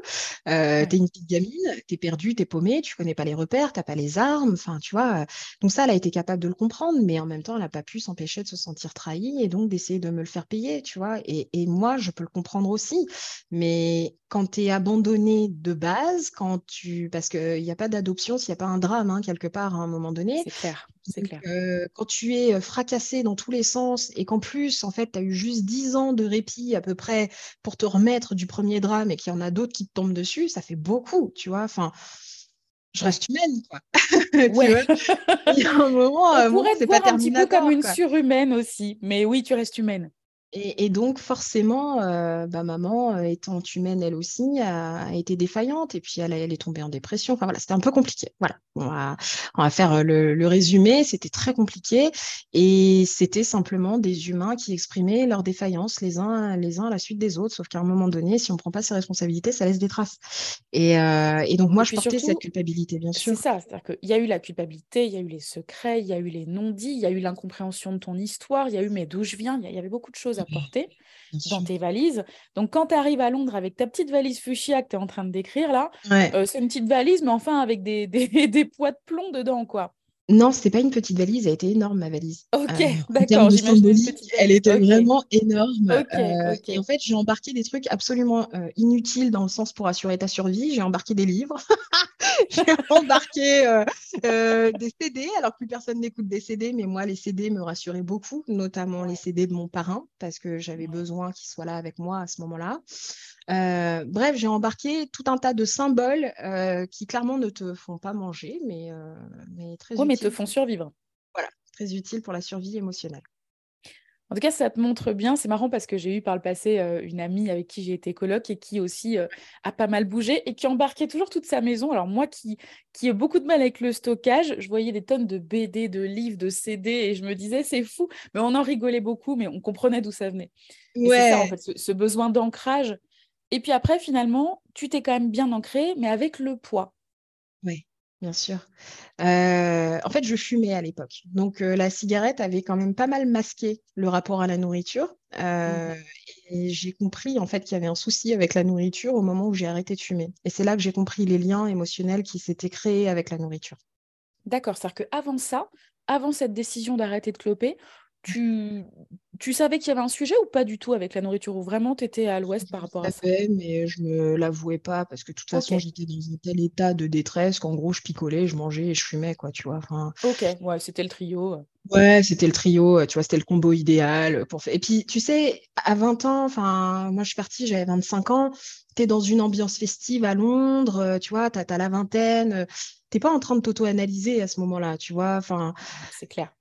Euh, Tu es une petite gamine, tu es perdue, tu es paumée, tu connais pas les repères, tu n'as pas les armes. Enfin, tu vois. donc ça, elle a été capable de le comprendre, mais en même temps, elle n'a pas pu s'empêcher de se sentir trahie et donc d'essayer de me le faire payer, tu vois. Et, et moi, je peux le comprendre aussi. Mais quand tu es abandonné de base, quand tu parce qu'il n'y a pas d'adoption s'il n'y a pas un drame hein, quelque part à un moment donné. C'est clair. C'est clair. Euh, quand tu es fracassé dans tous les sens et qu'en plus, en fait, tu as eu juste 10 ans de répit à peu près pour te remettre du premier drame et qu'il y en a d'autres qui te tombent dessus, ça fait beaucoup, tu vois. Enfin, je reste humaine, quoi. [laughs] Ouais. Il y a un moment, On euh, pourrait te voir un petit peu comme une surhumaine aussi, mais oui, tu restes humaine. Et, donc, forcément, euh, bah, maman, euh, étant humaine elle aussi, a, été défaillante et puis elle, elle, est tombée en dépression. Enfin voilà, c'était un peu compliqué. Voilà, on va, on va faire euh, le, résumé. C'était très compliqué et c'était simplement des humains qui exprimaient leurs défaillances les uns, les uns à la suite des autres. Sauf qu'à un moment donné, si on ne prend pas ses responsabilités, ça laisse des traces. Et, et donc, moi, je portais cette culpabilité, bien sûr. C'est ça, c'est-à-dire qu'il y a eu la culpabilité, il y a eu les secrets, il y a eu les non-dits, il y a eu l'incompréhension de ton histoire, il y a eu mais d'où je viens, il y avait beaucoup de choses à porter dans tes valises. Donc, quand tu arrives à Londres avec ta petite valise fuchsia que tu es en train de décrire là, euh, c'est une petite valise, mais enfin avec des, [laughs] des, des poids de plomb dedans, quoi. Non, c'était pas une petite valise, elle était énorme ma valise. Ok, euh, d'accord. Elle était vraiment énorme. Euh, et en fait, j'ai embarqué des trucs absolument euh, inutiles dans le sens pour assurer ta survie. J'ai embarqué des livres, [laughs] j'ai embarqué des CD, alors que plus personne n'écoute des CD, mais moi les CD me rassuraient beaucoup, notamment les CD de mon parrain parce que j'avais besoin qu'il soit là avec moi à ce moment-là. Euh, bref, j'ai embarqué tout un tas de symboles euh, qui clairement ne te font pas manger, mais, euh, mais très oui, mais te font survivre. Voilà, très utile pour la survie émotionnelle. En tout cas, ça te montre bien. C'est marrant parce que j'ai eu par le passé une amie avec qui j'ai été coloc et qui aussi a pas mal bougé et qui embarquait toujours toute sa maison. Alors moi qui, qui ai beaucoup de mal avec le stockage, je voyais des tonnes de BD, de livres, de CD et je me disais c'est fou. Mais on en rigolait beaucoup, mais on comprenait d'où ça venait. C'est ça en fait, ce besoin d'ancrage et puis après, finalement, tu t'es quand même bien ancré, mais avec le poids. Bien sûr. Euh, en fait, je fumais à l'époque. Donc, euh, la cigarette avait quand même pas mal masqué le rapport à la nourriture. Euh, mmh et j'ai compris, en fait, qu'il y avait un souci avec la nourriture au moment où j'ai arrêté de fumer. Et c'est là que j'ai compris les liens émotionnels qui s'étaient créés avec la nourriture. D'accord, c'est-à-dire qu'avant ça, avant cette décision d'arrêter de cloper, tu, tu savais qu'il y avait un sujet ou pas du tout avec la nourriture Ou vraiment tu étais à l'ouest par rapport à ça? mais je me l'avouais pas parce que de toute façon j'étais dans un tel état de détresse qu'en gros je picolais, je mangeais et je fumais quoi, tu vois. Enfin... Ok, ouais, c'était le trio. Euh. Ouais, c'était le trio, tu vois, c'était le combo idéal pour Et puis tu sais, à 20 ans, enfin moi je suis partie, j'avais 25 ans, tu es dans une ambiance festive à Londres, euh, tu vois, tu as, la vingtaine, euh, t'es pas en train de t'auto-analyser à ce moment-là, tu vois. Enfin, c'est clair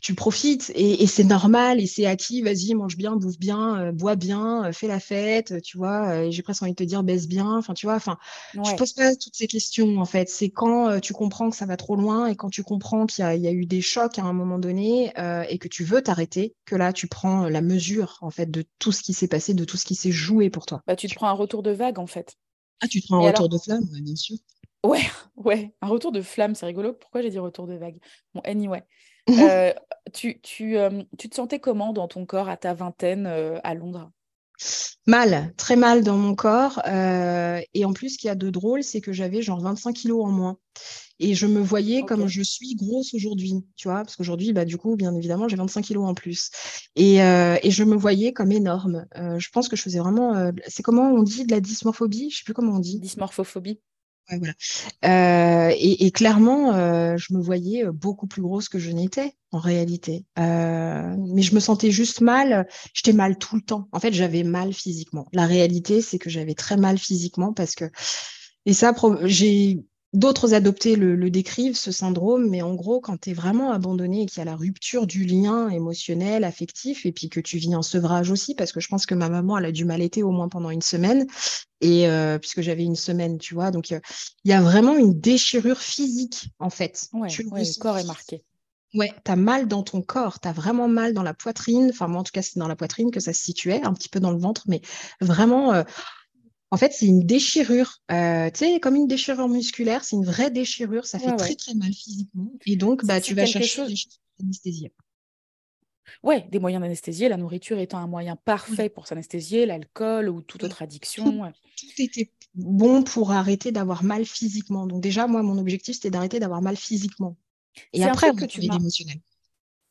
tu, profites et, c'est normal et c'est acquis, vas-y, mange bien, bouffe bien, euh, bois bien, euh, fais la fête, tu vois, euh, j'ai presque envie de te dire baisse bien, enfin tu vois, enfin, je pose pas toutes ces questions en fait, c'est quand tu comprends que ça va trop loin et quand tu comprends qu'il y, a eu des chocs à un moment donné et que tu veux t'arrêter, que là tu prends la mesure en fait de tout ce qui s'est passé, de tout ce qui s'est joué pour toi. Bah, tu te prends un retour de vague en fait. Ah, tu te prends un retour de flamme, bien sûr. Ouais, [laughs] ouais, un retour de flamme, c'est rigolo. Pourquoi j'ai dit retour de vague? Bon, anyway. [laughs] Euh, tu, tu, euh, tu te sentais comment dans ton corps à ta vingtaine euh, à Londres? Mal, très mal dans mon corps. et en plus, ce qu'il y a de drôle, c'est que j'avais genre 25 kilos en moins. Et je me voyais comme je suis grosse aujourd'hui, tu vois, parce qu'aujourd'hui, bah, du coup, bien évidemment, j'ai 25 kilos en plus. Et, et je me voyais comme énorme. je pense que je faisais vraiment. c'est comment on dit de la dysmorphobie? Je sais plus comment on dit. Dysmorphophobie Euh, et, clairement, euh, je me voyais euh, beaucoup plus grosse que je n'étais en réalité. mais je me sentais juste mal. J'étais mal tout le temps. En fait, j'avais mal physiquement. La réalité, c'est que j'avais très mal physiquement parce que et ça, j'ai D'autres adoptés le, décrivent, ce syndrome, mais en gros, quand tu es vraiment abandonné et qu'il y a la rupture du lien émotionnel, affectif, et puis que tu vis en sevrage aussi, parce que je pense que ma maman, elle a dû m'allaiter au moins pendant une semaine, et euh, puisque j'avais une semaine, tu vois, donc euh, il y a vraiment une déchirure physique, en fait. Ouais, le corps est marqué. Ouais, tu as mal dans ton corps, tu as vraiment mal dans la poitrine, enfin moi en tout cas c'est dans la poitrine que ça se situait, un petit peu dans le ventre, mais vraiment... Euh, en fait, c'est une déchirure, euh, tu sais, comme une déchirure musculaire, c'est une vraie déchirure, ça fait très très mal physiquement. Et donc, bah, tu vas chercher chose... des choses d'anesthésie. Ouais, des moyens d'anesthésier, la nourriture étant un moyen parfait pour s'anesthésier, l'alcool ou toute autre addiction. Tout, était bon pour arrêter d'avoir mal physiquement. Donc déjà, moi, mon objectif, c'était d'arrêter d'avoir mal physiquement. Et après, que tu l'émotionnel.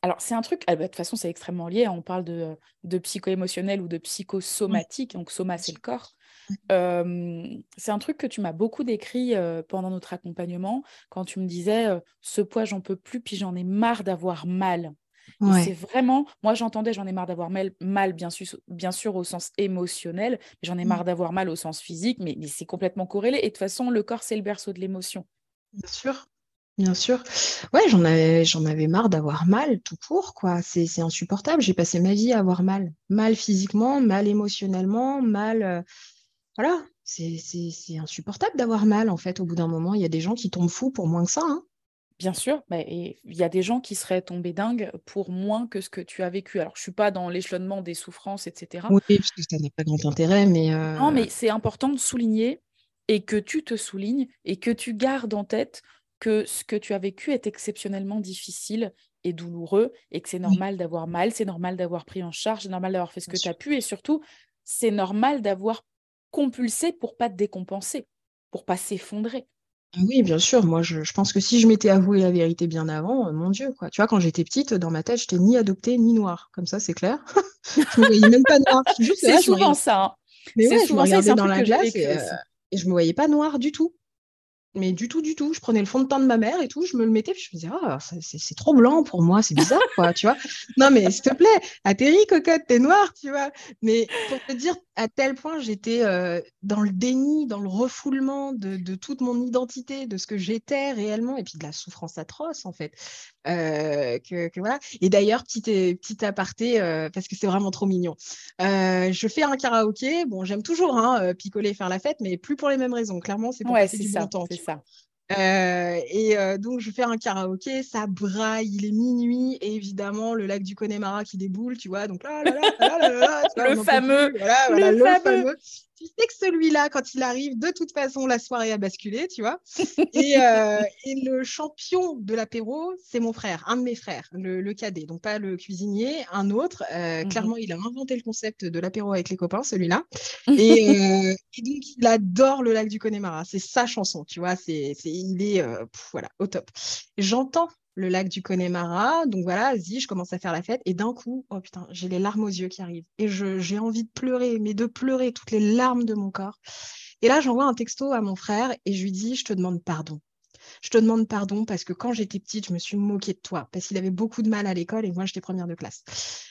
Alors, c'est un truc, ah bah, de toute façon, c'est extrêmement lié. On parle de, de psycho-émotionnel ou de psychosomatique. Donc, soma, c'est le corps c'est un truc que tu m'as beaucoup décrit pendant notre accompagnement, quand tu me disais ce poids, j'en peux plus, puis j'en ai marre d'avoir mal. C'est vraiment, moi j'entendais j'en ai marre d'avoir mal, mal bien, sûr, bien sûr au sens émotionnel, mais j'en ai mmh. marre d'avoir mal au sens physique, mais, mais c'est complètement corrélé. Et de toute façon, le corps, c'est le berceau de l'émotion. Bien sûr. Bien sûr. Ouais, j'en avais, j'en avais marre d'avoir mal tout court, quoi. C'est, c'est insupportable. J'ai passé ma vie à avoir mal. Mal physiquement, mal émotionnellement, mal voilà, c'est insupportable d'avoir mal, en fait, au bout d'un moment. Il y a des gens qui tombent fous pour moins que ça. Hein. Bien sûr, mais il y a des gens qui seraient tombés dingues pour moins que ce que tu as vécu. Alors, je ne suis pas dans l'échelonnement des souffrances, etc. Oui, parce que ça n'a pas grand intérêt, mais... Non, mais c'est important de souligner et que tu te soulignes et que tu gardes en tête que ce que tu as vécu est exceptionnellement difficile et douloureux et que c'est normal d'avoir mal, c'est normal d'avoir pris en charge, c'est normal d'avoir fait ce que tu as pu et surtout, c'est normal d'avoir compulser pour pas te décompenser, pour pas s'effondrer. Ah oui, bien sûr. Moi, je, pense que si je m'étais avoué la vérité bien avant, euh, mon Dieu, quoi. Tu vois, quand j'étais petite, dans ma tête, j'étais ni adoptée ni noire. Comme ça, c'est clair. [laughs] je me voyais même pas noire. C'est souvent ça. Hein. Mais souvent je me regardais dans la glace et, euh, et, je me voyais pas noire du tout mais du tout, du tout. Je prenais le fond de teint de ma mère et tout, je me le mettais, puis je me disais, ah, c'est trop blanc pour moi, c'est bizarre, quoi, tu vois. Non, mais s'il te plaît, atterris, cocotte, t'es noire, tu vois. Mais pour te dire à tel point j'étais euh, dans le déni, dans le refoulement de, de, toute mon identité, de ce que j'étais réellement, et puis de la souffrance atroce, en fait. Euh, que, que, voilà. Et d'ailleurs, petit, petit aparté, euh, parce que c'est vraiment trop mignon. je fais un karaoké, bon, j'aime toujours hein, picoler, faire la fête, mais plus pour les mêmes raisons. Clairement, c'est pour passer du bon temps. Ça. Euh, et euh, donc, je fais un karaoké, ça braille, il est minuit, et évidemment, le lac du Connemara qui déboule, tu vois. Donc là, là, là, là, là, là [laughs] le fameux. Voilà, voilà, le, fameux tu sais que celui-là, quand il arrive, de toute façon, la soirée a basculé, tu vois. [laughs] Et, euh, et le champion de l'apéro, c'est mon frère, un de mes frères, le, cadet. Donc, pas le cuisinier, un autre. Euh, mhm. Clairement, il a inventé le concept de l'apéro avec les copains, celui-là. [laughs] Et, euh, et, donc, il adore le lac du Connemara. C'est sa chanson, tu vois. C'est, il est voilà, au top. J'entends le lac du Connemara. Donc voilà, vas-y, je commence à faire la fête. Et d'un coup, oh putain, j'ai les larmes aux yeux qui arrivent. Et j'ai envie de pleurer, mais de pleurer toutes les larmes de mon corps. Et là, j'envoie un texto à mon frère et je lui dis, je te demande pardon. Je te demande pardon parce que quand j'étais petite, je me suis moquée de toi parce qu'il avait beaucoup de mal à l'école et moi, j'étais première de classe.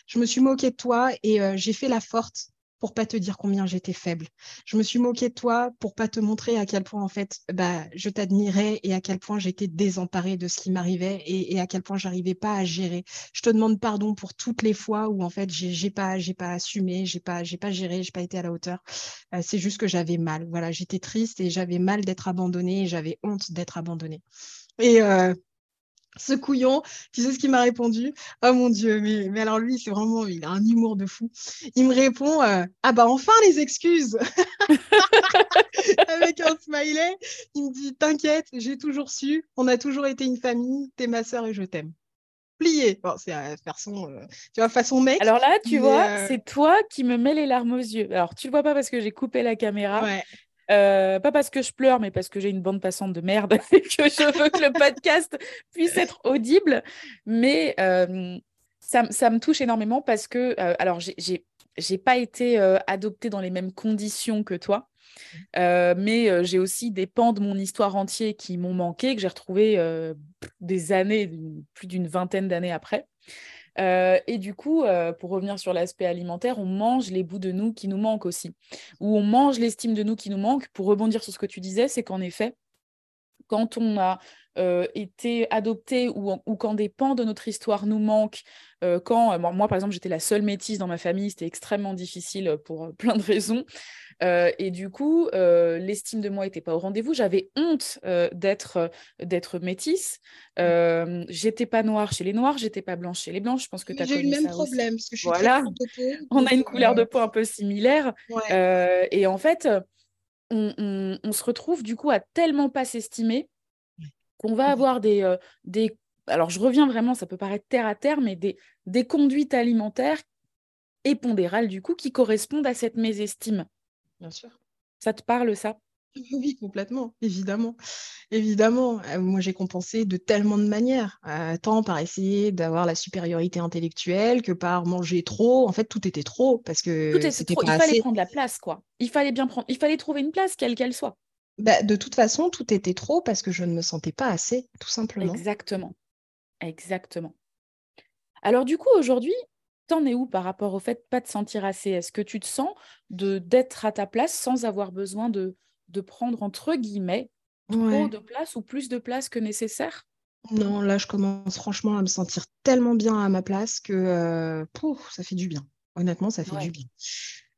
Je me suis moquée de toi et euh, j'ai fait la forte pour pas te dire combien j'étais faible. Je me suis moquée de toi pour pas te montrer à quel point en fait bah je t'admirais et à quel point j'étais désemparée de ce qui m'arrivait et, à quel point j'arrivais pas à gérer. Je te demande pardon pour toutes les fois où en fait j'ai pas j'ai pas assumé, j'ai pas j'ai pas géré, j'ai pas été à la hauteur. Euh, c'est juste que j'avais mal. Voilà, j'étais triste et j'avais mal d'être abandonnée et j'avais honte d'être abandonnée. Et euh, ce couillon, tu sais ce qu'il m'a répondu? Oh mon Dieu, mais, mais alors lui, c'est vraiment, il a un humour de fou. Il me répond euh, Ah bah enfin les excuses [laughs] avec un smiley. Il me dit T'inquiète, j'ai toujours su, on a toujours été une famille, t'es ma sœur et je t'aime. Plié. c'est façon, euh, tu vois, façon mec. Alors là, tu vois, euh, c'est toi qui me mets les larmes aux yeux. Alors, tu le vois pas parce que j'ai coupé la caméra. Euh, pas parce que je pleure, mais parce que j'ai une bande passante de merde [laughs] et que je veux que le podcast puisse être audible. Mais ça, ça, me touche énormément parce que, alors, j'ai pas été adoptée dans les mêmes conditions que toi. Mais j'ai aussi des pans de mon histoire entière qui m'ont manqué, que j'ai retrouvé des années, plus d'une vingtaine d'années après. Et du coup, pour revenir sur l'aspect alimentaire, on mange les bouts de nous qui nous manquent aussi. Ou on mange l'estime de nous qui nous manque. Pour rebondir sur ce que tu disais, c'est qu'en effet, quand on a été adopté ou, ou, quand des pans de notre histoire nous manquent, quand moi, par exemple, j'étais la seule métisse dans ma famille, c'était extrêmement difficile pour plein de raisons. et du coup, l'estime de moi n'était pas au rendez-vous. J'avais honte d'être d'être métisse. Euh, j'étais pas noire chez les noirs, j'étais pas blanche chez les blanches. Je pense que tu as J'ai eu le même problème parce que je suis voilà. On a une couleur de peau un peu similaire. et en fait, on, on, se retrouve du coup à tellement pas s'estimer qu'on va avoir des, des... Alors, je reviens vraiment, ça peut paraître terre à terre, mais des, des conduites alimentaires et pondérales, du coup, qui correspondent à cette mésestime. Bien sûr. Ça te parle, ça? Oui, complètement, évidemment. Évidemment, moi j'ai compensé de tellement de manières, tant par essayer d'avoir la supériorité intellectuelle que par manger trop. En fait, tout était trop parce que tout était trop. Il fallait prendre la place, quoi. Il fallait bien prendre. Il fallait trouver une place, quelle qu'elle soit. Bah, de toute façon, tout était trop parce que je ne me sentais pas assez, tout simplement. Exactement. Exactement. Alors du coup, aujourd'hui, t'en es où par rapport au fait de pas te sentir assez? Est-ce que tu te sens de d'être à ta place sans avoir besoin de, de prendre, entre guillemets, trop de place ou plus de place que nécessaire? Non, là, je commence franchement à me sentir tellement bien à ma place que euh, ça fait du bien. Honnêtement, ça fait du bien.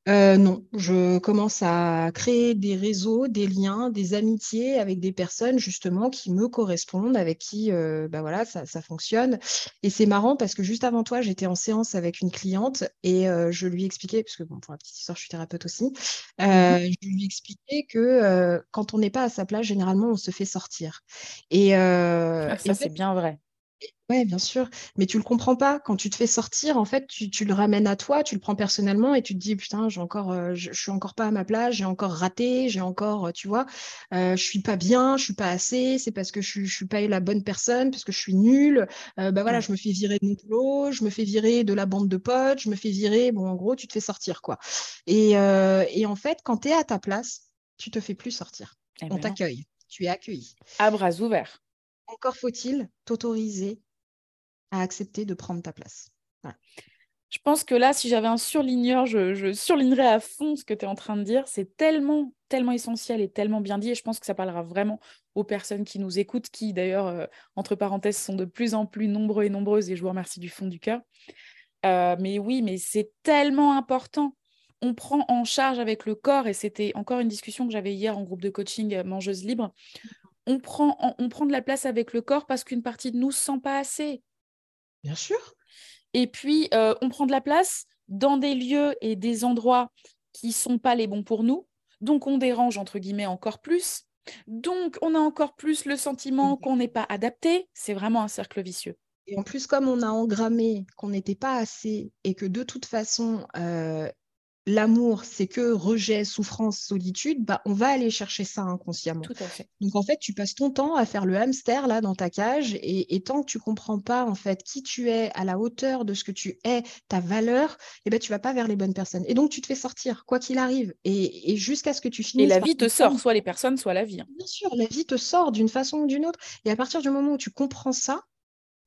Euh, non, je commence à créer des réseaux, des liens, des amitiés avec des personnes justement qui me correspondent, avec qui euh, bah voilà, ça, fonctionne. Et c'est marrant parce que juste avant toi, j'étais en séance avec une cliente et euh, je lui expliquais, parce que bon, pour la petite histoire, je suis thérapeute aussi, mmh je lui expliquais que quand on n'est pas à sa place, généralement, on se fait sortir. Et, ah, ça, c'est bien vrai. Ouais, bien sûr, mais tu le comprends pas. Quand tu te fais sortir, en fait, tu, le ramènes à toi, tu le prends personnellement et tu te dis putain, j'ai encore, euh, je, suis encore pas à ma place, j'ai encore raté, j'ai encore, euh, tu vois, euh, je suis pas bien, je suis pas assez, c'est parce que je, je suis pas la bonne personne, parce que je suis nulle. bah voilà, je me fais virer de mon boulot, je me fais virer de la bande de potes, je me fais virer. Bon, en gros, tu te fais sortir quoi. Et, et en fait, quand tu es à ta place, tu te fais plus sortir. Eh On ben t'accueille, tu es accueilli. À bras ouverts. Encore faut-il t'autoriser à accepter de prendre ta place. Je pense que là, si j'avais un surligneur, je, surlignerais à fond ce que tu es en train de dire. C'est tellement, tellement essentiel et tellement bien dit. Et je pense que ça parlera vraiment aux personnes qui nous écoutent, qui d'ailleurs, euh, entre parenthèses, sont de plus en plus nombreux et nombreuses. Et je vous remercie du fond du cœur. Euh, mais oui, mais c'est tellement important. On prend en charge avec le corps, et c'était encore une discussion que j'avais hier en groupe de coaching euh, Mangeuse Libre. On prend, on prend de la place avec le corps parce qu'une partie de nous ne se sent pas assez. Bien sûr. Et puis, euh, on prend de la place dans des lieux et des endroits qui ne sont pas les bons pour nous. Donc, on dérange, entre guillemets, encore plus. Donc, on a encore plus le sentiment qu'on n'est pas adapté. C'est vraiment un cercle vicieux. Et en plus, comme on a engrammé qu'on n'était pas assez et que de toute façon, euh, l'amour, c'est que rejet, souffrance, solitude, bah, on va aller chercher ça inconsciemment. Tout à fait. Donc en fait, tu passes ton temps à faire le hamster là dans ta cage et, tant que tu comprends pas en fait qui tu es à la hauteur de ce que tu es, ta valeur, eh ben tu vas pas vers les bonnes personnes. Et donc tu te fais sortir quoi qu'il arrive et, jusqu'à ce que tu finisses. Et la vie te sort, soit les personnes, soit la vie. Hein. Bien sûr, la vie te sort d'une façon ou d'une autre. Et à partir du moment où tu comprends ça,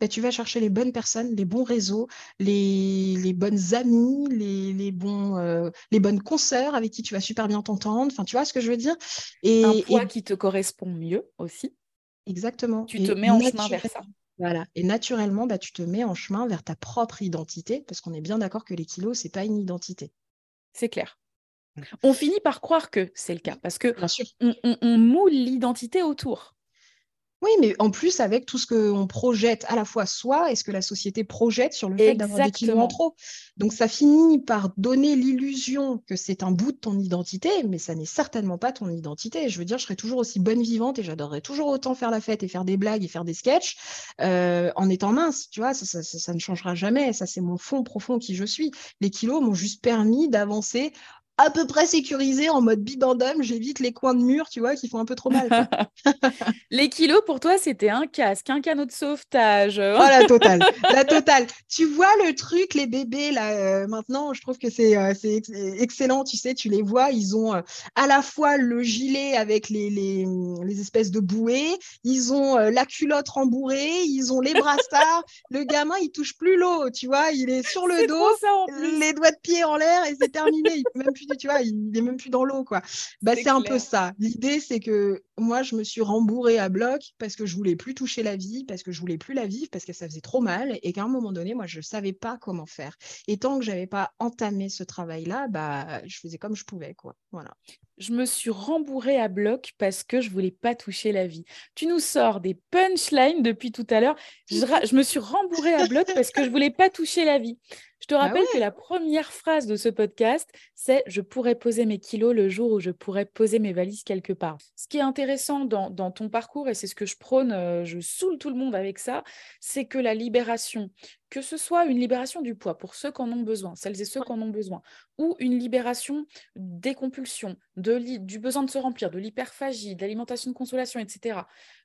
bah, tu vas chercher les bonnes personnes, les bons réseaux, les, bonnes amies, les, bons, euh, les bonnes consoeurs avec qui tu vas super bien t'entendre. Enfin, tu vois ce que je veux dire? Et, Un poids qui te correspond mieux aussi. Exactement. Tu te mets en chemin vers ça. Voilà. Et naturellement, bah, tu te mets en chemin vers ta propre identité, parce qu'on est bien d'accord que les kilos, c'est pas une identité. C'est clair. On finit par croire que c'est le cas, parce que on moule l'identité autour. Oui, mais en plus, avec tout ce qu'on projette à la fois soi et ce que la société projette sur le fait d'avoir des kilos en trop. Donc, ça finit par donner l'illusion que c'est un bout de ton identité, mais ça n'est certainement pas ton identité. Je veux dire, je serais toujours aussi bonne vivante et j'adorerais toujours autant faire la fête et faire des blagues et faire des sketchs euh, en étant mince. Tu vois, ça, ça ne changera jamais. Ça, c'est mon fond profond qui je suis. Les kilos m'ont juste permis d'avancer à peu près sécurisé en mode bibendum. J'évite les coins de mur, tu vois, qui font un peu trop mal. [laughs] les kilos, pour toi, c'était un casque, un canot de sauvetage. [laughs] oh, la totale. La totale. Tu vois le truc, les bébés, là, euh, maintenant, je trouve que c'est euh, excellent. Tu sais, tu les vois, ils ont euh, à la fois le gilet avec les, les, les espèces de bouées, ils ont la culotte rembourrée, ils ont les brassards. le gamin, il touche plus l'eau, tu vois, il est sur le dos, les doigts de pied en l'air et c'est terminé. Il peut même plus tu vois, il n'est même plus dans l'eau, quoi. Bah, c'est un peu ça. L'idée, c'est que moi, je me suis rembourrée à bloc parce que je voulais plus toucher la vie, parce que je voulais plus la vivre, parce que ça faisait trop mal et qu'à un moment donné, moi, je savais pas comment faire. Et tant que j'avais pas entamé ce travail-là, bah, je faisais comme je pouvais, quoi. Voilà. Je me suis rembourrée à bloc parce que je voulais pas toucher la vie. Tu nous sors des punchlines depuis tout à l'heure. Je, je me suis rembourrée à bloc parce que je voulais pas toucher la vie. Je te bah rappelle que la première phrase de ce podcast, c'est Je pourrais poser mes kilos le jour où je pourrais poser mes valises quelque part. Ce qui est intéressant dans, ton parcours, et c'est ce que je prône, euh, je saoule tout le monde avec ça, c'est que la libération, que ce soit une libération du poids pour ceux qui en ont besoin, celles et ceux qui en ont besoin, ou une libération des compulsions, de du besoin de se remplir, de l'hyperphagie, de l'alimentation de consolation, etc.,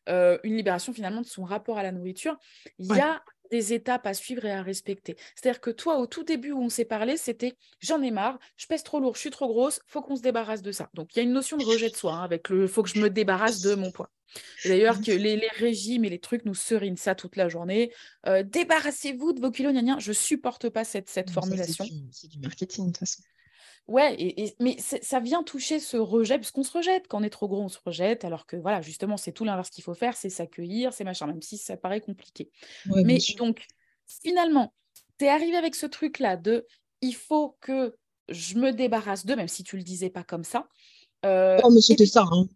euh, une libération finalement de son rapport à la nourriture, il y a des étapes à suivre et à respecter. C'est-à-dire que toi, au tout début où on s'est parlé, c'était j'en ai marre, je pèse trop lourd, je suis trop grosse, faut qu'on se débarrasse de ça. Donc il y a une notion de rejet de soi hein, avec le faut que je me débarrasse de mon poids. D'ailleurs, que les, régimes et les trucs nous serinent ça toute la journée. Euh, débarrassez-vous de vos kilos, gna, gna. Je supporte pas cette, cette formulation. C'est du, marketing, de toute façon. Ouais, et, mais ça vient toucher ce rejet, parce qu'on se rejette. Quand on est trop gros, on se rejette, alors que voilà, justement, c'est tout l'inverse qu'il faut faire, c'est s'accueillir, c'est machin, même si ça paraît compliqué. mais donc, finalement, tu es arrivé avec ce truc-là de il faut que je me débarrasse d'eux, même si tu le disais pas comme ça. Euh, oh, mais c'était ça. Hein.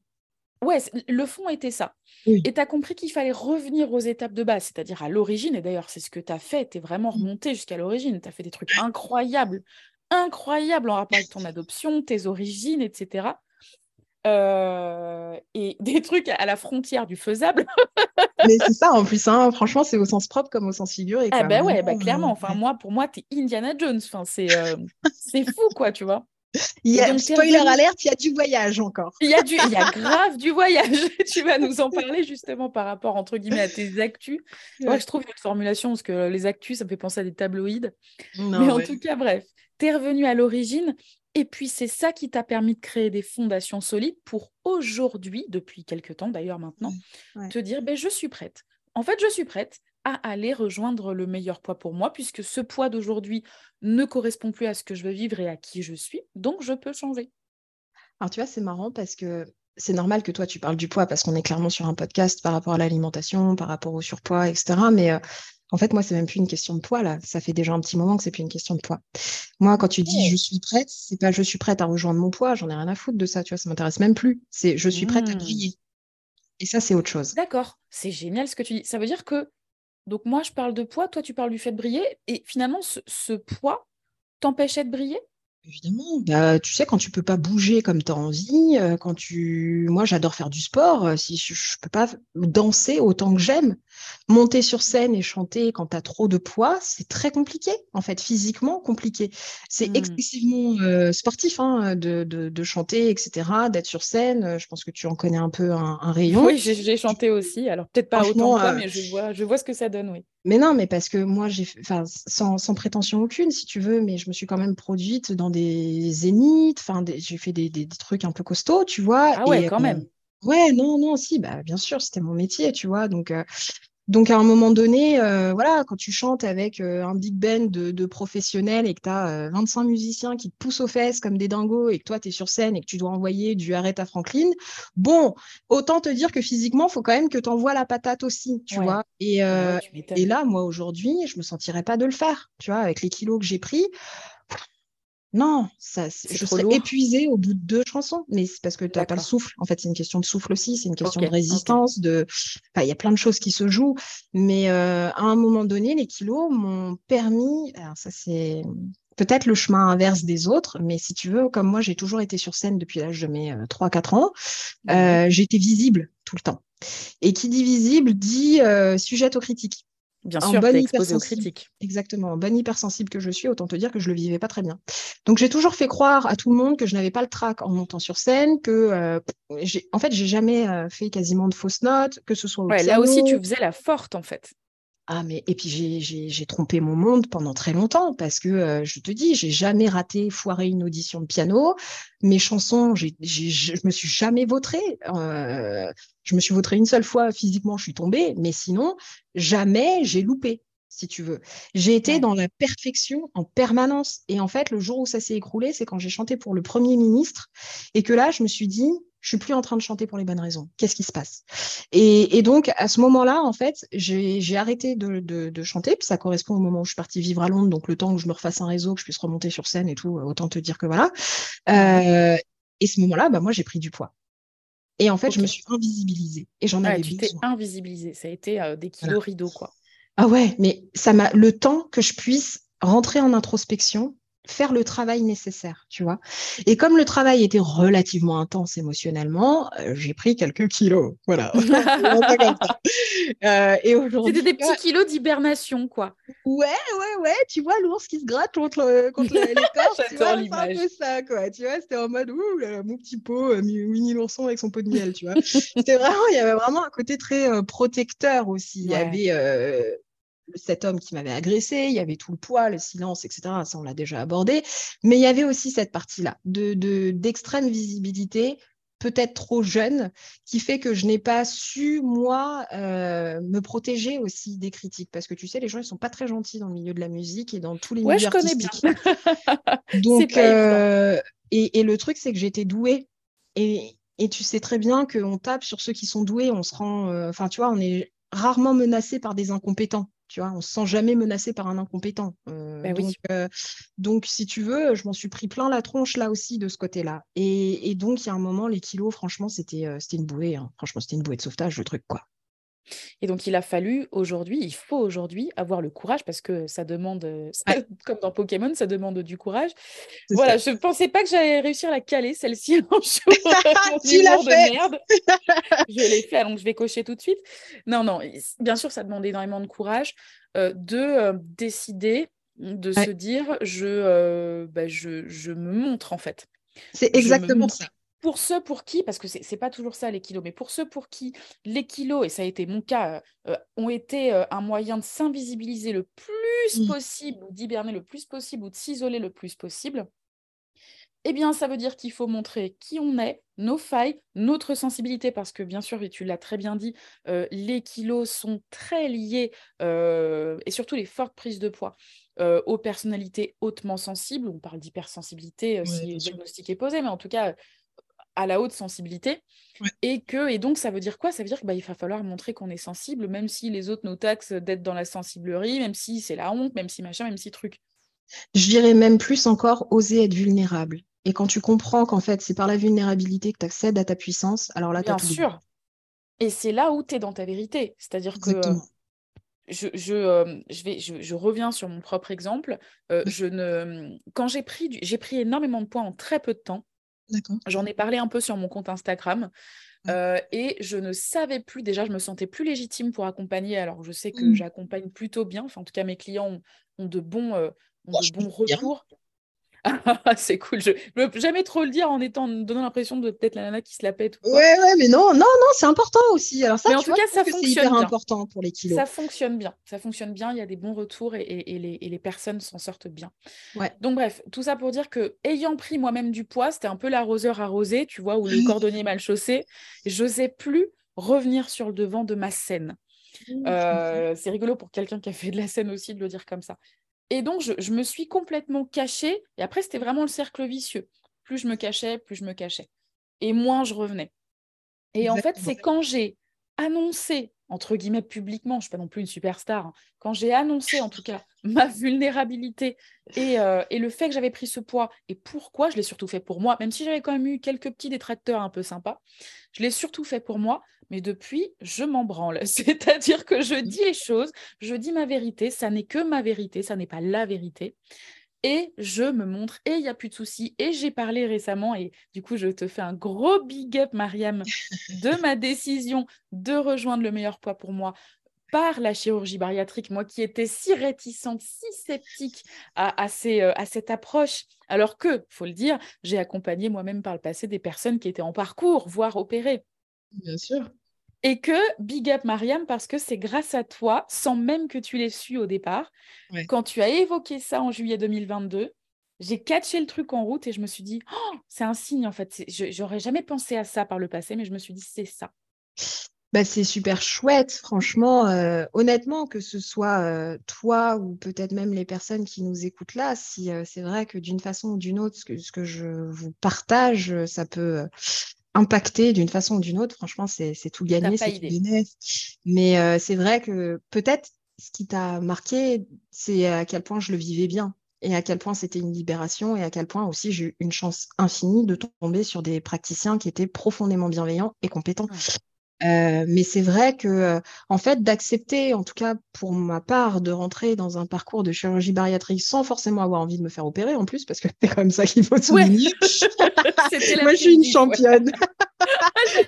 Ouais, le fond était ça. Et tu as compris qu'il fallait revenir aux étapes de base, c'est-à-dire à, l'origine. Et d'ailleurs, c'est ce que tu as fait. Tu es vraiment mmh. remonté jusqu'à l'origine. Tu as fait des trucs incroyables incroyable en rapport avec ton adoption, tes origines, etc. Euh, et [laughs] des trucs à la frontière du faisable. [laughs] Mais c'est ça en plus, hein. franchement, c'est au sens propre comme au sens figuré. Ah bah ouais, bah, clairement. Euh, enfin, moi, pour moi, t'es Indiana Jones. Enfin, c'est euh, [laughs] c'est fou, quoi, tu vois. Il y a, spoiler alerte, il y a du voyage encore. Il y a, du, il y a grave du voyage. tu vas nous en parler justement par rapport, entre guillemets, à tes actus. Moi, je trouve une formulation, parce que les actus, ça me fait penser à des tabloïds. Mais en tout cas, bref tu revenu à l'origine. Et puis, c'est ça qui t'a permis de créer des fondations solides pour aujourd'hui, depuis quelques temps d'ailleurs maintenant, te dire ben, je suis prête. En fait, je suis prête à aller rejoindre le meilleur poids pour moi, puisque ce poids d'aujourd'hui ne correspond plus à ce que je veux vivre et à qui je suis, donc je peux changer. Alors, tu vois, c'est marrant parce que c'est normal que toi, tu parles du poids parce qu'on est clairement sur un podcast par rapport à l'alimentation, par rapport au surpoids, etc. Mais euh, en fait, moi, c'est même plus une question de poids, là. Ça fait déjà un petit moment que c'est plus une question de poids. Moi, quand tu dis je suis prête, c'est pas je suis prête à rejoindre mon poids, j'en ai rien à foutre de ça, tu vois, ça m'intéresse même plus. C'est je suis prête à mmh. briller. Et ça, c'est autre chose. D'accord, c'est génial ce que tu dis. Ça veut dire que, donc moi, je parle de poids, toi, tu parles du fait de briller, et finalement, ce, ce poids t'empêchait de briller? Évidemment, bah, tu sais, quand tu peux pas bouger comme tu as envie, euh, quand tu. Moi, j'adore faire du sport. Euh, si je, ne peux pas danser autant que j'aime, monter sur scène et chanter quand tu as trop de poids, c'est très compliqué, en fait, physiquement compliqué. C'est mmh. excessivement euh, sportif hein, de, de, chanter, etc., d'être sur scène. Je pense que tu en connais un peu un, rayon. Oui, j'ai chanté aussi. Alors, peut-être pas autant que toi, mais je vois, je vois ce que ça donne, oui. Mais non, mais parce que moi, j'ai, enfin, sans, sans, prétention aucune, si tu veux, mais je me suis quand même produite dans des zéniths, enfin, j'ai fait des, des, trucs un peu costauds, tu vois. Ah ouais, quand euh, même. Ouais, non, non, si, bah, bien sûr, c'était mon métier, tu vois. Donc, euh, donc à un moment donné, euh, voilà, quand tu chantes avec euh, un big band de, professionnels et que tu as 25 musiciens qui te poussent aux fesses comme des dingos et que toi tu es sur scène et que tu dois envoyer du arrête à Franklin, bon, autant te dire que physiquement, il faut quand même que tu envoies la patate aussi, tu vois. Et, euh, et là, moi aujourd'hui, je me sentirais pas de le faire, tu vois, avec les kilos que j'ai pris Non, ça, je serais épuisée au bout de deux chansons, mais c'est parce que tu n'as pas le souffle. En fait, c'est une question de souffle aussi, c'est une question de résistance, de, il y a plein de choses qui se jouent. Mais euh, à un moment donné, les kilos m'ont permis, alors ça c'est peut-être le chemin inverse des autres, mais si tu veux, comme moi, j'ai toujours été sur scène depuis l'âge de mes 3-4 euh, ans, euh, j'étais visible tout le temps. Et qui dit visible dit sujette aux critiques. Bien sûr, bonne exposé aux critiques. Exactement. Bonne hypersensible que je suis, autant te dire que je le vivais pas très bien. Donc j'ai toujours fait croire à tout le monde que je n'avais pas le trac en montant sur scène, que euh, j'ai, en fait j'ai jamais euh, fait quasiment de fausses notes, que ce soit. ouais, là aussi tu faisais la forte en fait. Ah, mais et puis j'ai trompé mon monde pendant très longtemps parce que euh, je te dis, j'ai jamais raté, foiré une audition de piano. Mes chansons, je me suis jamais vautrée. Euh, je me suis vautrée une seule fois physiquement, je suis tombée, mais sinon, jamais j'ai loupé, si tu veux. J'ai été dans la perfection en permanence. Et en fait, le jour où ça s'est écroulé, c'est quand j'ai chanté pour le Premier ministre et que là, je me suis dit, je suis plus en train de chanter pour les bonnes raisons. Qu'est-ce qui se passe? Et, donc, à ce moment-là, en fait, j'ai arrêté de, chanter. Puis ça correspond au moment où je suis partie vivre à Londres, donc le temps où je me refasse un réseau, que je puisse remonter sur scène et tout, autant te dire que voilà. Euh, et ce moment-là, bah, moi, j'ai pris du poids. Et en fait, je me suis invisibilisée. Et j'en avais tu t'es invisibilisée. Ça a été euh, des kilos rideaux, quoi. Ah ouais, mais ça m'a le temps que je puisse rentrer en introspection faire le travail nécessaire, tu vois. Et comme le travail était relativement intense émotionnellement, euh, j'ai pris quelques kilos. Voilà. [laughs] [laughs] euh, et aujourd'hui. C'était des petits kilos d'hibernation, quoi. Ouais, ouais, ouais. Tu vois l'ours qui se gratte contre, contre les [laughs] corps. c'est un peu ça, quoi. Tu vois, c'était en mode, ouh, mon petit pot, euh, mini l'ourson avec son pot de miel, tu vois. c'était vraiment, il y avait vraiment un côté très euh, protecteur aussi. Il y avait cet homme qui m'avait agressé, il y avait tout le poids, le silence, etc. Ça, on l'a déjà abordé. Mais il y avait aussi cette partie-là de, d'extrême visibilité, peut-être trop jeune, qui fait que je n'ai pas su, moi, euh, me protéger aussi des critiques. Parce que tu sais, les gens, ils sont pas très gentils dans le milieu de la musique et dans tous les ouais, milieux je connais bien. [laughs] Donc, euh, et, le truc, c'est que j'étais douée. Et, et tu sais très bien qu'on tape sur ceux qui sont doués, on se rend, euh, enfin, tu vois, on est rarement menacé par des incompétents. Tu vois, on se sent jamais menacé par un incompétent. Euh, bah donc, euh, donc, si tu veux, je m'en suis pris plein la tronche là aussi de ce côté-là. Et, donc, il y a un moment, les kilos, franchement, c'était euh, c'était une bouée. Hein. Franchement, c'était une bouée de sauvetage, le truc, quoi. Et donc, il a fallu aujourd'hui, il faut aujourd'hui avoir le courage parce que ça demande, [laughs] comme dans Pokémon, ça demande du courage. Voilà, je ne pensais pas que j'allais réussir à la caler, celle-ci, [laughs] un jour. [laughs] tu l'as fait merde. Je l'ai fait, donc je vais cocher tout de suite. Non, non, bien sûr, ça demande énormément de courage de décider, de se dire, je, bah, je, je me montre en fait. C'est exactement ça pour ceux pour qui, parce que ce n'est pas toujours ça les kilos, mais pour ceux pour qui les kilos, et ça a été mon cas, euh, ont été euh, un moyen de s'invisibiliser le plus mmh. possible, ou d'hiberner le plus possible, ou de s'isoler le plus possible, eh bien, ça veut dire qu'il faut montrer qui on est, nos failles, notre sensibilité, parce que bien sûr, et tu l'as très bien dit, euh, les kilos sont très liés, et surtout les fortes prises de poids, aux personnalités hautement sensibles. On parle d'hypersensibilité si le diagnostic est posé, mais en tout cas, à la haute sensibilité. Et que et donc, ça veut dire quoi? Ça veut dire qu'il bah, va falloir montrer qu'on est sensible, même si les autres nous taxent d'être dans la sensiblerie, même si c'est la honte, même si machin, même si truc. Je dirais même plus encore oser être vulnérable. Et quand tu comprends qu'en fait, c'est par la vulnérabilité que tu accèdes à ta puissance, alors là, tu Bien sûr. Et c'est là où tu es dans ta vérité. C'est-à-dire que euh, je, je, euh, je, vais, je, reviens sur mon propre exemple. Euh, je ne, quand j'ai pris, j'ai pris énormément de poids en très peu de temps. J'en ai parlé un peu sur mon compte Instagram. Euh, et je ne savais plus, déjà, je me sentais plus légitime pour accompagner. Alors, je sais que mmh. j'accompagne plutôt bien. Enfin, en tout cas, mes clients ont, de bons, euh, de bons retours. [laughs] c'est cool. Je ne veux jamais trop le dire en étant donnant l'impression de peut-être la nana qui se la pète. Ouais, ouais, mais non, non, non, c'est important aussi. Alors ça, mais en tout cas, ça fonctionne bien. important pour les kilos. Ça fonctionne bien. Ça fonctionne bien. Il y a des bons retours et, et, les, et les, personnes s'en sortent bien. Ouais. Donc bref, tout ça pour dire que ayant pris moi-même du poids, c'était un peu l'arroseur arrosé, tu vois, ou le cordonnier mal chaussé. J'osais plus revenir sur le devant de ma scène. Euh, c'est rigolo pour quelqu'un qui a fait de la scène aussi de le dire comme ça. Et donc, je, me suis complètement cachée. Et après, c'était vraiment le cercle vicieux. Plus je me cachais, plus je me cachais. Et moins je revenais. Et en fait, c'est quand j'ai annoncé entre guillemets, publiquement, je ne suis pas non plus une superstar, hein. quand j'ai annoncé en tout cas [laughs] ma vulnérabilité et, euh, et le fait que j'avais pris ce poids et pourquoi, je l'ai surtout fait pour moi, même si j'avais quand même eu quelques petits détracteurs un peu sympas, je l'ai surtout fait pour moi, mais depuis, je m'en branle. [laughs] C'est-à-dire que je dis les choses, je dis ma vérité, ça n'est que ma vérité, ça n'est pas la vérité et je me montre et il n'y a plus de soucis. Et j'ai parlé récemment et du coup, je te fais un gros big up, Mariam, de [laughs] ma décision de rejoindre le meilleur poids pour moi par la chirurgie bariatrique, moi qui étais si réticente, si sceptique à, euh, à cette approche, alors que, faut le dire, j'ai accompagné moi-même par le passé des personnes qui étaient en parcours, voire opérées. Bien sûr. Et que big up Mariam, parce que c'est grâce à toi, sans même que tu l'aies su au départ, quand tu as évoqué ça en juillet 2022, j'ai catché le truc en route et je me suis dit, oh, c'est un signe en fait. J'aurais jamais pensé à ça par le passé, mais je me suis dit, c'est ça. Bah, c'est super chouette, franchement. Euh, honnêtement, que ce soit euh, toi ou peut-être même les personnes qui nous écoutent là, si euh, c'est vrai que d'une façon ou d'une autre, ce que, ce que, je vous partage, ça peut impacté d'une façon ou d'une autre, franchement, c'est tout gagné, c'est tout. Mais euh, c'est vrai que peut-être ce qui t'a marqué, c'est à quel point je le vivais bien et à quel point c'était une libération et à quel point aussi j'ai eu une chance infinie de tomber sur des praticiens qui étaient profondément bienveillants et compétents. Euh, mais c'est vrai que, euh, en fait, d'accepter, en tout cas pour ma part, de rentrer dans un parcours de chirurgie bariatrique sans forcément avoir envie de me faire opérer en plus, parce que [laughs] c'est comme ça qu'il faut souligner. [laughs] Moi, je suis une championne. [laughs]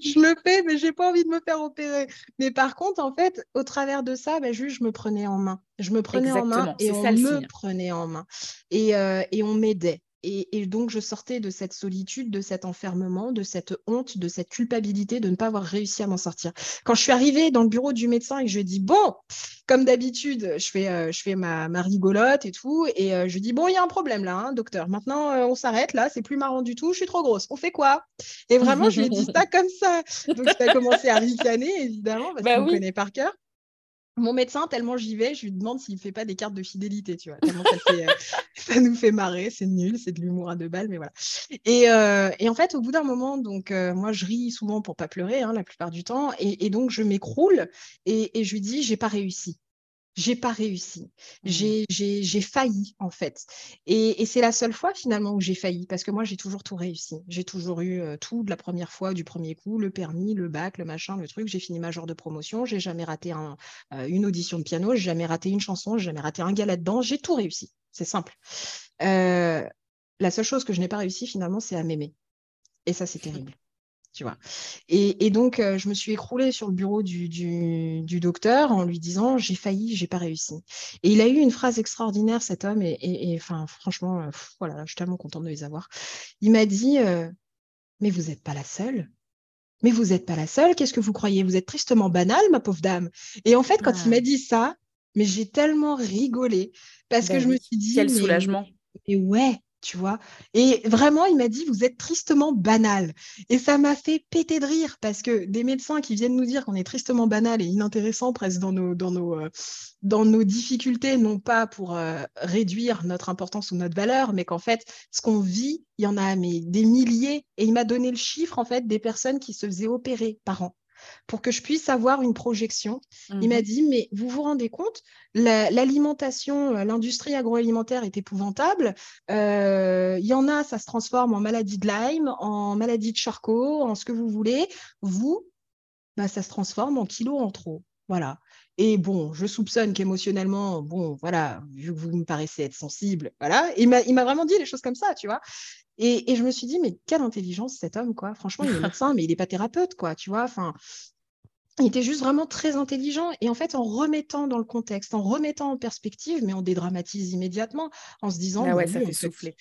je le fais, mais j'ai pas envie de me faire opérer. Mais par contre, en fait, au travers de ça, ben, juste, je me prenais en main. Je me prenais en main et on me prenait en main. Et, euh, et on m'aidait. Et, donc, je sortais de cette solitude, de cet enfermement, de cette honte, de cette culpabilité de ne pas avoir réussi à m'en sortir. Quand je suis arrivée dans le bureau du médecin et que je dis, bon, comme d'habitude, je fais, euh, je fais ma, rigolote et tout, et euh, je dis, bon, il y a un problème là, hein, docteur. Maintenant, euh, on s'arrête là, c'est plus marrant du tout, je suis trop grosse. On fait quoi? Et vraiment, je lui ai dit ça [laughs] comme ça. Donc, ça a commencé à ricaner, évidemment, parce bah qu'on connaît par cœur mon médecin, tellement j'y vais, je lui demande s'il ne fait pas des cartes de fidélité, tu vois. Tellement euh, [laughs] ça, nous fait marrer, c'est nul, c'est de l'humour à deux balles, mais voilà. Et, euh, en fait, au bout d'un moment, donc euh, moi, je ris souvent pour pas pleurer, hein, la plupart du temps, et, donc je m'écroule et, et, je lui dis, j'ai pas réussi j'ai pas réussi. Mmh. J'ai failli, en fait. Et, c'est la seule fois, finalement, où j'ai failli, parce que moi, j'ai toujours tout réussi. J'ai toujours eu tout de la première fois, du premier coup, le permis, le bac, le machin, le truc. J'ai fini major de promotion. J'ai jamais raté un, une audition de piano. J'ai jamais raté une chanson. J'ai jamais raté un gars là-dedans. J'ai tout réussi. C'est simple. la seule chose que je n'ai pas réussi, finalement, c'est à m'aimer. Et ça, c'est terrible tu vois. Et, donc, euh, je me suis écroulée sur le bureau du, du, docteur en lui disant j'ai failli, j'ai pas réussi. Et il a eu une phrase extraordinaire, cet homme, et, enfin, franchement, euh, voilà, je suis tellement contente de les avoir. Il m'a dit euh, mais vous n'êtes pas la seule. Mais vous n'êtes pas la seule. Qu'est-ce que vous croyez? Vous êtes tristement banale, ma pauvre dame. Et en fait, quand il m'a dit ça, mais j'ai tellement rigolé parce que bah je me suis dit quel soulagement. Et ouais, tu vois. Et vraiment, il m'a dit, vous êtes tristement banal. Et ça m'a fait péter de rire parce que des médecins qui viennent nous dire qu'on est tristement banal et inintéressant presque dans nos, euh, difficultés, non pas pour euh, réduire notre importance ou notre valeur, mais qu'en fait, ce qu'on vit, il y en a mais des milliers. Et il m'a donné le chiffre, en fait, des personnes qui se faisaient opérer par an pour que je puisse avoir une projection. Il m'a mmh dit, mais vous vous rendez compte, l'alimentation, euh, l'industrie agroalimentaire est épouvantable. Euh, il y en a, ça se transforme en maladie de Lyme, en maladie de Charcot, en ce que vous voulez. Vous, bah, ça se transforme en kilos en trop. Voilà. Et bon, je soupçonne qu'émotionnellement, bon, voilà, vu que vous me paraissez être sensible, voilà. Il m'a vraiment dit les choses comme ça, tu vois. Et, je me suis dit, mais quelle intelligence cet homme, quoi. Franchement, il est [laughs] médecin, mais il n'est pas thérapeute, quoi, tu vois. Enfin, il était juste vraiment très intelligent. Et en fait, en remettant dans le contexte, en remettant en perspective, mais on dédramatise immédiatement en se disant, ah ouais, ça fait souffler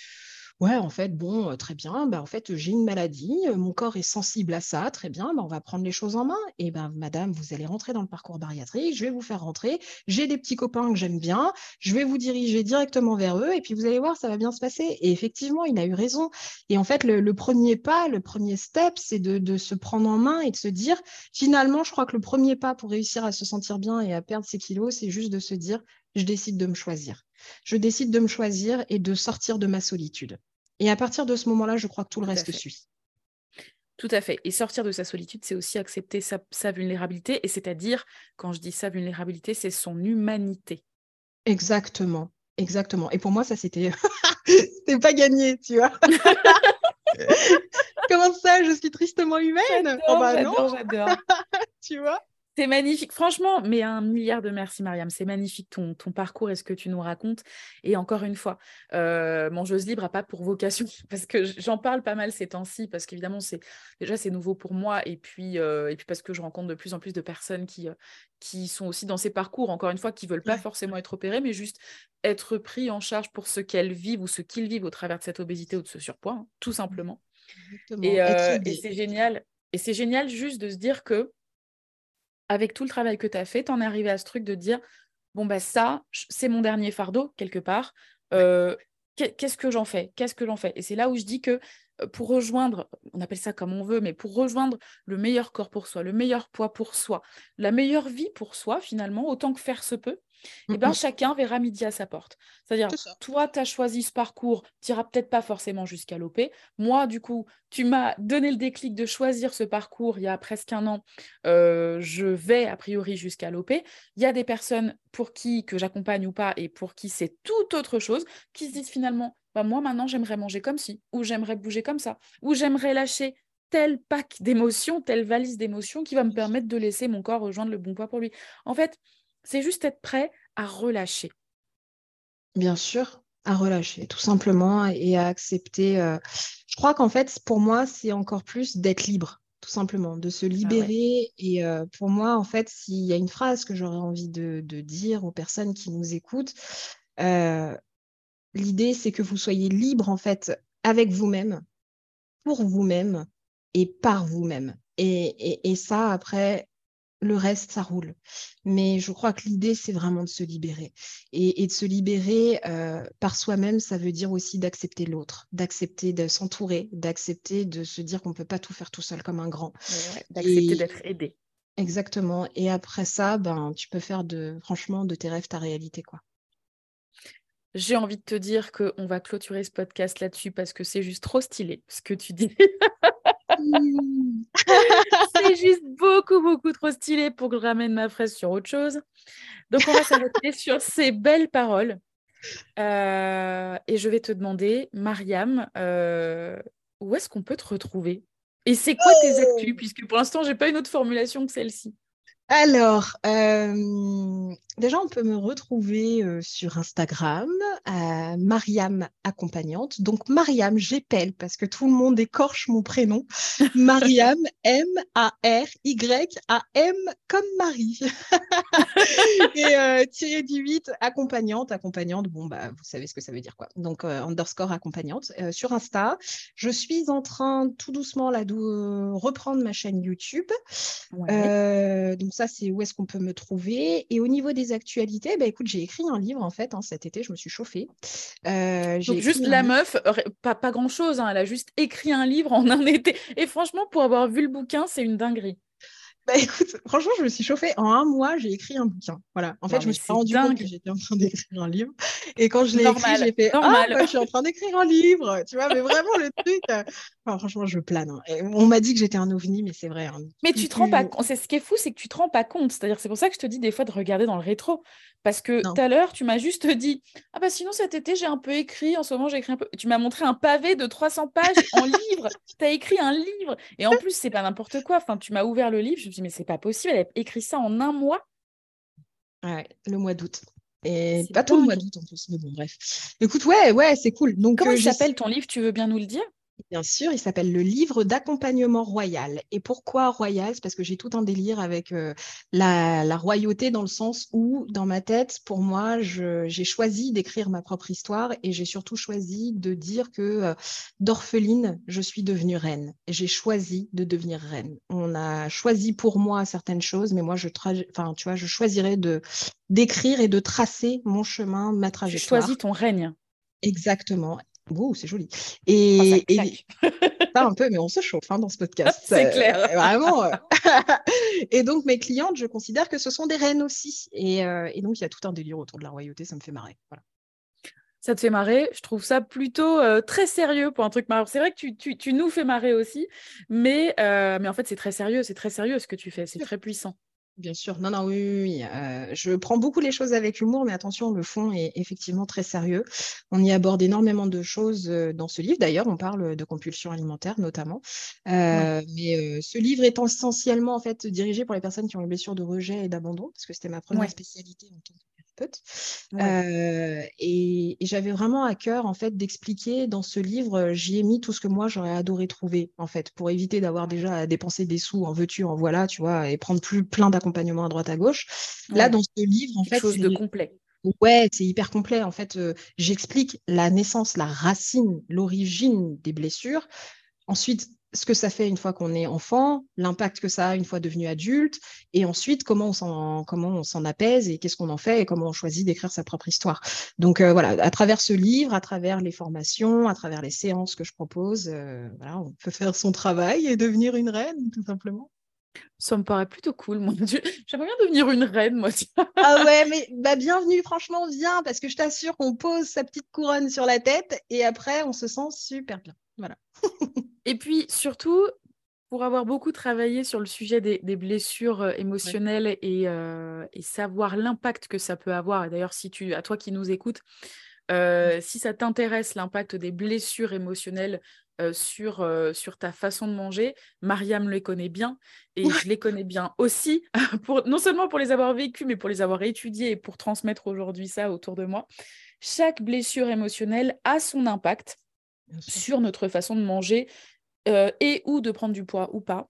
ouais, en fait, bon, très bien, bah, en fait, j'ai une maladie, mon corps est sensible à ça, très bien, bah, on va prendre les choses en main. Et ben, madame, vous allez rentrer dans le parcours bariatrique, je vais vous faire rentrer, j'ai des petits copains que j'aime bien, je vais vous diriger directement vers eux, et puis vous allez voir, ça va bien se passer. Et effectivement, il a eu raison. Et en fait, le, premier pas, le premier step, c'est de, de, se prendre en main et de se dire, finalement, je crois que le premier pas pour réussir à se sentir bien et à perdre ses kilos, c'est juste de se dire, je décide de me choisir. Je décide de me choisir et de sortir de ma solitude. Et à partir de ce moment-là, je crois que tout le reste suit. Tout à fait. Et sortir de sa solitude, c'est aussi accepter sa, sa vulnérabilité. Et c'est-à-dire, quand je dis sa vulnérabilité, c'est son humanité. Exactement. Exactement. Et pour moi, ça, c'était [laughs] c'était pas gagné, tu vois. [laughs] Comment ça, je suis tristement humaine? Oh bah J'adore, j'adore. [laughs] tu vois? C'est magnifique, franchement, mais un milliard de merci Mariam, c'est magnifique ton, ton, parcours et ce que tu nous racontes. Et encore une fois, euh, Mangeuse Libre n'a pas pour vocation, [laughs] parce que j'en parle pas mal ces temps-ci, parce qu'évidemment, c'est déjà c'est nouveau pour moi, et puis, euh, et puis parce que je rencontre de plus en plus de personnes qui, euh, qui sont aussi dans ces parcours, encore une fois, qui veulent pas forcément être opérées, mais juste être pris en charge pour ce qu'elles vivent ou ce qu'ils vivent au travers de cette obésité ou de ce surpoids, hein, tout simplement. Et, et c'est génial. Et c'est génial juste de se dire que avec tout le travail que tu as fait, tu en es arrivé à ce truc de dire bon, bah, ça, c'est mon dernier fardeau, quelque part. Euh, qu'est-ce que j'en fais? Qu'est-ce que j'en fais? Et c'est là où je dis que euh, pour rejoindre, on appelle ça comme on veut, mais pour rejoindre le meilleur corps pour soi, le meilleur poids pour soi, la meilleure vie pour soi, finalement, autant que faire se peut, et eh ben, chacun verra midi à sa porte. C'est-à-dire, toi, tu as choisi ce parcours, tu n'iras peut-être pas forcément jusqu'à l'OP. Moi, du coup, tu m'as donné le déclic de choisir ce parcours il y a presque un an. Euh, je vais, a priori, jusqu'à l'OP. Il y a des personnes pour qui, que j'accompagne ou pas, et pour qui c'est tout autre chose, qui se disent finalement, bah, moi, maintenant, j'aimerais manger comme ci, ou j'aimerais bouger comme ça, ou j'aimerais lâcher tel pack d'émotions, telle valise d'émotions qui va me permettre de laisser mon corps rejoindre le bon poids pour lui. En fait, c'est juste être prêt à relâcher. Bien sûr, à relâcher, tout simplement, et à accepter. Euh, je crois qu'en fait, pour moi, c'est encore plus d'être libre, tout simplement, de se ah libérer. Et euh, pour moi, en fait, s'il y a une phrase que j'aurais envie de, dire aux personnes qui nous écoutent, euh, l'idée, c'est que vous soyez libre, en fait, avec vous-même, pour vous-même et par vous-même. et, ça, après, le reste, ça roule. Mais je crois que l'idée, c'est vraiment de se libérer. Et, de se libérer euh, par soi-même, ça veut dire aussi d'accepter l'autre, d'accepter de s'entourer, d'accepter de se dire qu'on ne peut pas tout faire tout seul comme un grand. d'accepter d'être aidé. Exactement. Et après ça, ben, tu peux faire de, franchement de tes rêves ta réalité. quoi. J'ai envie de te dire qu'on va clôturer ce podcast là-dessus parce que c'est juste trop stylé ce que tu dis. [laughs] [laughs] c'est juste beaucoup, beaucoup trop stylé pour que je ramène ma fraise sur autre chose. Donc, on va s'arrêter [laughs] sur ces belles paroles. Euh, et je vais te demander, Mariam, euh, où est-ce qu'on peut te retrouver? Et c'est quoi tes actus? Oh Puisque pour l'instant, j'ai pas une autre formulation que celle-ci. Alors, euh, déjà, on peut me retrouver euh, sur Instagram, à Mariam Accompagnante. Donc, Mariam, j'épelle parce que tout le monde écorche mon prénom. Mariam, [laughs] M-A-R-Y-A-M, comme Marie. [laughs] Et euh, tiré du 8, accompagnante. Accompagnante, bon, bah, vous savez ce que ça veut dire, quoi. Donc, underscore accompagnante. sur Insta, je suis en train tout doucement là, de reprendre ma chaîne YouTube. donc, ça, c'est où est-ce qu'on peut me trouver. Et au niveau des actualités, bah, écoute, j'ai écrit un livre en fait hein, cet été, je me suis chauffée. Euh, Donc juste la meuf, pas, pas grand-chose, hein, elle a juste écrit un livre en un [laughs] été. Et franchement, pour avoir vu le bouquin, c'est une dinguerie. Bah écoute, franchement, je me suis chauffée. En un mois, j'ai écrit un bouquin. Voilà. En fait, je me suis rendu compte que j'étais en train d'écrire un livre. Et quand je l'ai écrit, j'ai fait Ah, bah, je suis en train d'écrire un livre. Tu vois, mais vraiment, le truc. Euh, franchement, je plane. Hein. on m'a dit que j'étais un ovni, mais c'est vrai. Hein. Mais tu te rends pas compte. Ce qui est fou, c'est que tu te rends pas compte. C'est-à-dire, c'est pour ça que je te dis des fois de regarder dans le rétro. Parce que tout à l'heure, tu m'as juste dit Ah, bah sinon, cet été, j'ai un peu écrit. En ce moment, j'ai écrit un peu. Tu m'as montré un pavé de 300 pages en livre. Tu as écrit un livre. Et en plus, c'est pas n'importe quoi. Enfin, tu m'as ouvert le livre. Je me dit Mais c'est pas possible. Elle a écrit ça en un mois. Ouais, le mois d'août. Et pas tout le mois d'août en plus, mais bon, bref. Écoute, ouais, ouais, c'est cool. Donc, Comment euh, s'appelle ton livre? Tu veux bien nous le dire? Bien sûr, il s'appelle le livre d'accompagnement royal. Et pourquoi royal? C'est parce que j'ai tout un délire avec euh, la, royauté dans le sens où, dans ma tête, pour moi, j'ai choisi d'écrire ma propre histoire et j'ai surtout choisi de dire que euh, d'orpheline, je suis devenue reine. J'ai choisi de devenir reine. On a choisi pour moi certaines choses, mais moi, je, enfin, tu vois, je choisirais de d'écrire et de tracer mon chemin, ma trajectoire. Tu choisis ton règne. Exactement. Ouh, c'est joli. Et, [laughs] pas un peu, mais on se chauffe hein, dans ce podcast. [laughs] c'est clair. Euh, vraiment. Euh. [laughs] et donc, mes clientes, je considère que ce sont des reines aussi. Et, euh, et, donc, il y a tout un délire autour de la royauté, ça me fait marrer. Voilà. ça te fait marrer? Je trouve ça plutôt très sérieux pour un truc marrant. C'est vrai que tu, tu, tu, nous fais marrer aussi, mais, mais en fait, c'est très sérieux. C'est très sérieux ce que tu fais. C'est très puissant. Bien sûr, non, non, oui, oui, je prends beaucoup les choses avec humour, mais attention, le fond est effectivement très sérieux. On y aborde énormément de choses dans ce livre. D'ailleurs, on parle de compulsion alimentaire notamment. Mais ce livre est essentiellement en fait dirigé pour les personnes qui ont une blessure de rejet et d'abandon, parce que c'était ma première spécialité en tant que et, j'avais vraiment à cœur en fait d'expliquer dans ce livre, j'y ai mis tout ce que moi j'aurais adoré trouver en fait, pour éviter d'avoir déjà à dépenser des sous en veux-tu, en voilà, tu vois, et prendre plus plein d'accompagnements à droite à gauche. Là, dans ce livre, en fait, chose de complet. Ouais, c'est hyper complet. En fait, j'explique la naissance, la racine, l'origine des blessures. Ensuite, ce que ça fait une fois qu'on est enfant, l'impact que ça a une fois devenu adulte, et ensuite comment on s'en apaise et qu'est-ce qu'on en fait et comment on choisit d'écrire sa propre histoire. Donc euh, voilà, à travers ce livre, à travers les formations, à travers les séances que je propose, euh, voilà, on peut faire son travail et devenir une reine tout simplement. Ça me paraît plutôt cool, mon Dieu. [laughs] J'aimerais bien devenir une reine, moi. ah ouais, [laughs] mais bah, bienvenue, franchement, viens, parce que je t'assure qu'on pose sa petite couronne sur la tête et après, on se sent super bien. Voilà. [laughs] Et puis surtout, pour avoir beaucoup travaillé sur le sujet des, blessures euh, émotionnelles euh, et, savoir l'impact que ça peut avoir, et d'ailleurs, si tu, à toi qui nous écoutes, euh, si ça t'intéresse l'impact des blessures émotionnelles sur, sur ta façon de manger, Mariam les connaît bien et je les connais bien aussi, [laughs] pour, non seulement pour les avoir vécues, mais pour les avoir étudiées et pour transmettre aujourd'hui ça autour de moi. Chaque blessure émotionnelle a son impact sur notre façon de manger euh, et ou de prendre du poids ou pas.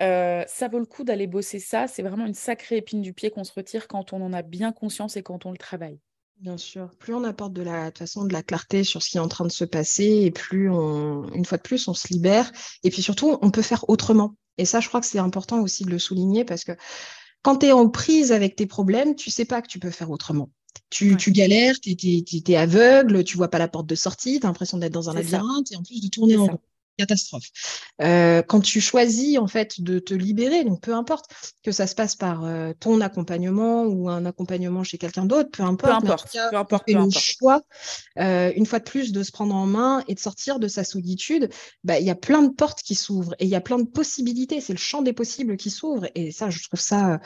Euh, ça vaut le coup d'aller bosser ça. C'est vraiment une sacrée épine du pied qu'on se retire quand on en a bien conscience et quand on le travaille. Bien sûr. Plus on apporte de la façon de la clarté sur ce qui est en train de se passer, et plus on, une fois de plus, on se libère. Et puis surtout, on peut faire autrement. Et ça, je crois que c'est important aussi de le souligner parce que quand tu es en prise avec tes problèmes, tu sais pas que tu peux faire autrement. Tu, tu galères, tu es, aveugle, tu vois pas la porte de sortie, tu as l'impression d'être dans un labyrinthe et en plus de tourner en rond catastrophe. Euh, quand tu choisis en fait de te libérer, donc peu importe que ça se passe par euh, ton accompagnement ou un accompagnement chez quelqu'un d'autre, peu importe. Peu importe. peu importe, le choix, euh, une fois de plus, de se prendre en main et de sortir de sa solitude. Bah, il y a plein de portes qui s'ouvrent et il y a plein de possibilités. C'est le champ des possibles qui s'ouvre et ça, je trouve ça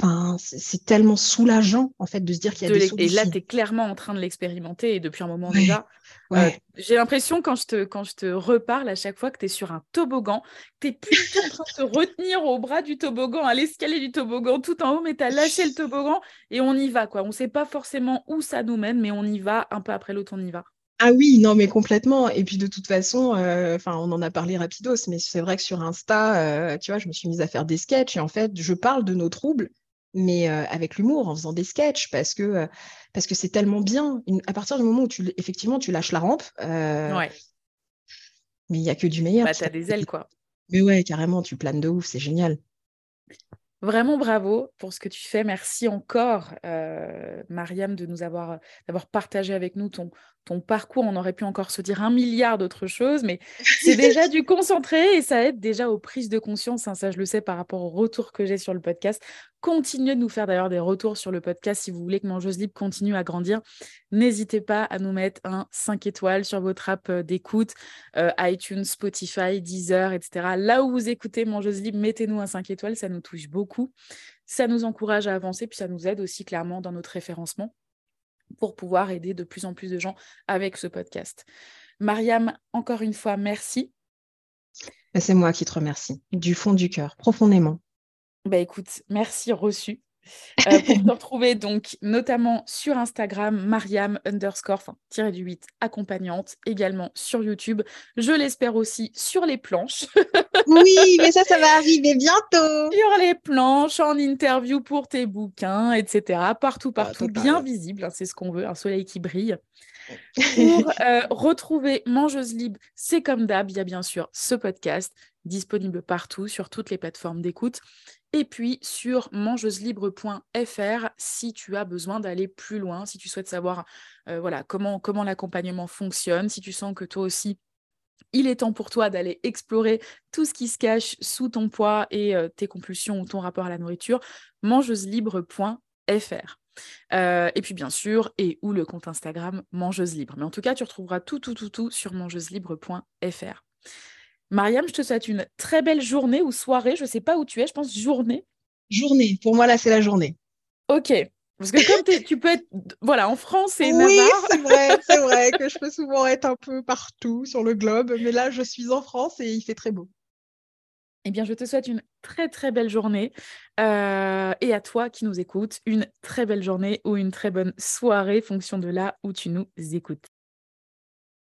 Enfin, c'est tellement soulageant en fait de se dire qu'il y a des solutions. Et là, tu es clairement en train de l'expérimenter et depuis un moment déjà. Euh, j'ai l'impression quand je, te, quand je te reparle à chaque fois que tu es sur un toboggan, tu es plutôt en train de te retenir au bras du toboggan, à l'escalier du toboggan tout en haut, mais tu as lâché le toboggan et on y va. quoi. On ne sait pas forcément où ça nous mène, mais on y va, un peu après l'autre, on y va. Ah oui, non, mais complètement. Et puis de toute façon, euh, enfin, on en a parlé rapidos, mais c'est vrai que sur Insta, euh, tu vois, je me suis mise à faire des sketchs et en fait, je parle de nos troubles mais euh, avec l'humour, en faisant des sketchs, parce que euh, parce que c'est tellement bien. à partir du moment où tu effectivement tu lâches la rampe, euh, ouais. mais il y a que du meilleur. Bah, as des ailes quoi. Mais ouais, carrément, tu planes de ouf, c'est génial. Vraiment bravo pour ce que tu fais. Merci encore, Mariam, de nous avoir d'avoir partagé avec nous ton, parcours. On aurait pu encore se dire un milliard d'autres choses, mais c'est déjà du concentré et ça aide déjà aux prises de conscience. Hein, ça, je le sais par rapport au retour que j'ai sur le podcast. Continuez de nous faire d'ailleurs des retours sur le podcast si vous voulez que Mangeuse Libre continue à grandir. N'hésitez pas à nous mettre un 5 étoiles sur votre app euh, d'écoute, euh, iTunes, Spotify, Deezer, etc. Là où vous écoutez Mangeuse Libre, mettez-nous un 5 étoiles, ça nous touche beaucoup. Ça nous encourage à avancer, puis ça nous aide aussi clairement dans notre référencement pour pouvoir aider de plus en plus de gens avec ce podcast. Mariam, encore une fois, merci. C'est moi qui te remercie, du fond du cœur, profondément. Bah écoute, merci reçu. Euh, pour [laughs] te retrouver donc notamment sur Instagram, Mariam underscore, enfin, tiré du 8, accompagnante, également sur YouTube. Je l'espère aussi sur les planches. oui, [laughs] mais ça, ça va arriver bientôt. Sur les planches, en interview pour tes bouquins, etc. Partout, ah, partout, bien visible, hein, c'est ce qu'on veut, un soleil qui brille. Pour euh, retrouver Mangeuse Libre, c'est comme d'hab, il y a bien sûr ce podcast disponible partout sur toutes les plateformes d'écoute et puis sur mangeuselibre.fr si tu as besoin d'aller plus loin, si tu souhaites savoir euh, comment l'accompagnement fonctionne, si tu sens que toi aussi, il est temps pour toi d'aller explorer tout ce qui se cache sous ton poids et euh, tes compulsions ou ton rapport à la nourriture, mangeuselibre.fr. et puis bien sûr, et ou le compte Instagram Mangeuse Libre. Mais en tout cas, tu retrouveras tout, tout, tout, tout sur mangeuselibre.fr. Mariam, je te souhaite une très belle journée ou soirée. Je ne sais pas où tu es, je pense journée. Journée. Pour moi, là, c'est la journée. Ok. Parce que comme tu peux être voilà, en France et Oui, c'est vrai, c'est vrai [laughs] que je peux souvent être un peu partout sur le globe, mais là, je suis en France et il fait très beau. Eh bien, je te souhaite une très très belle journée euh, et à toi qui nous écoutes, une très belle journée ou une très bonne soirée, fonction de là où tu nous écoutes.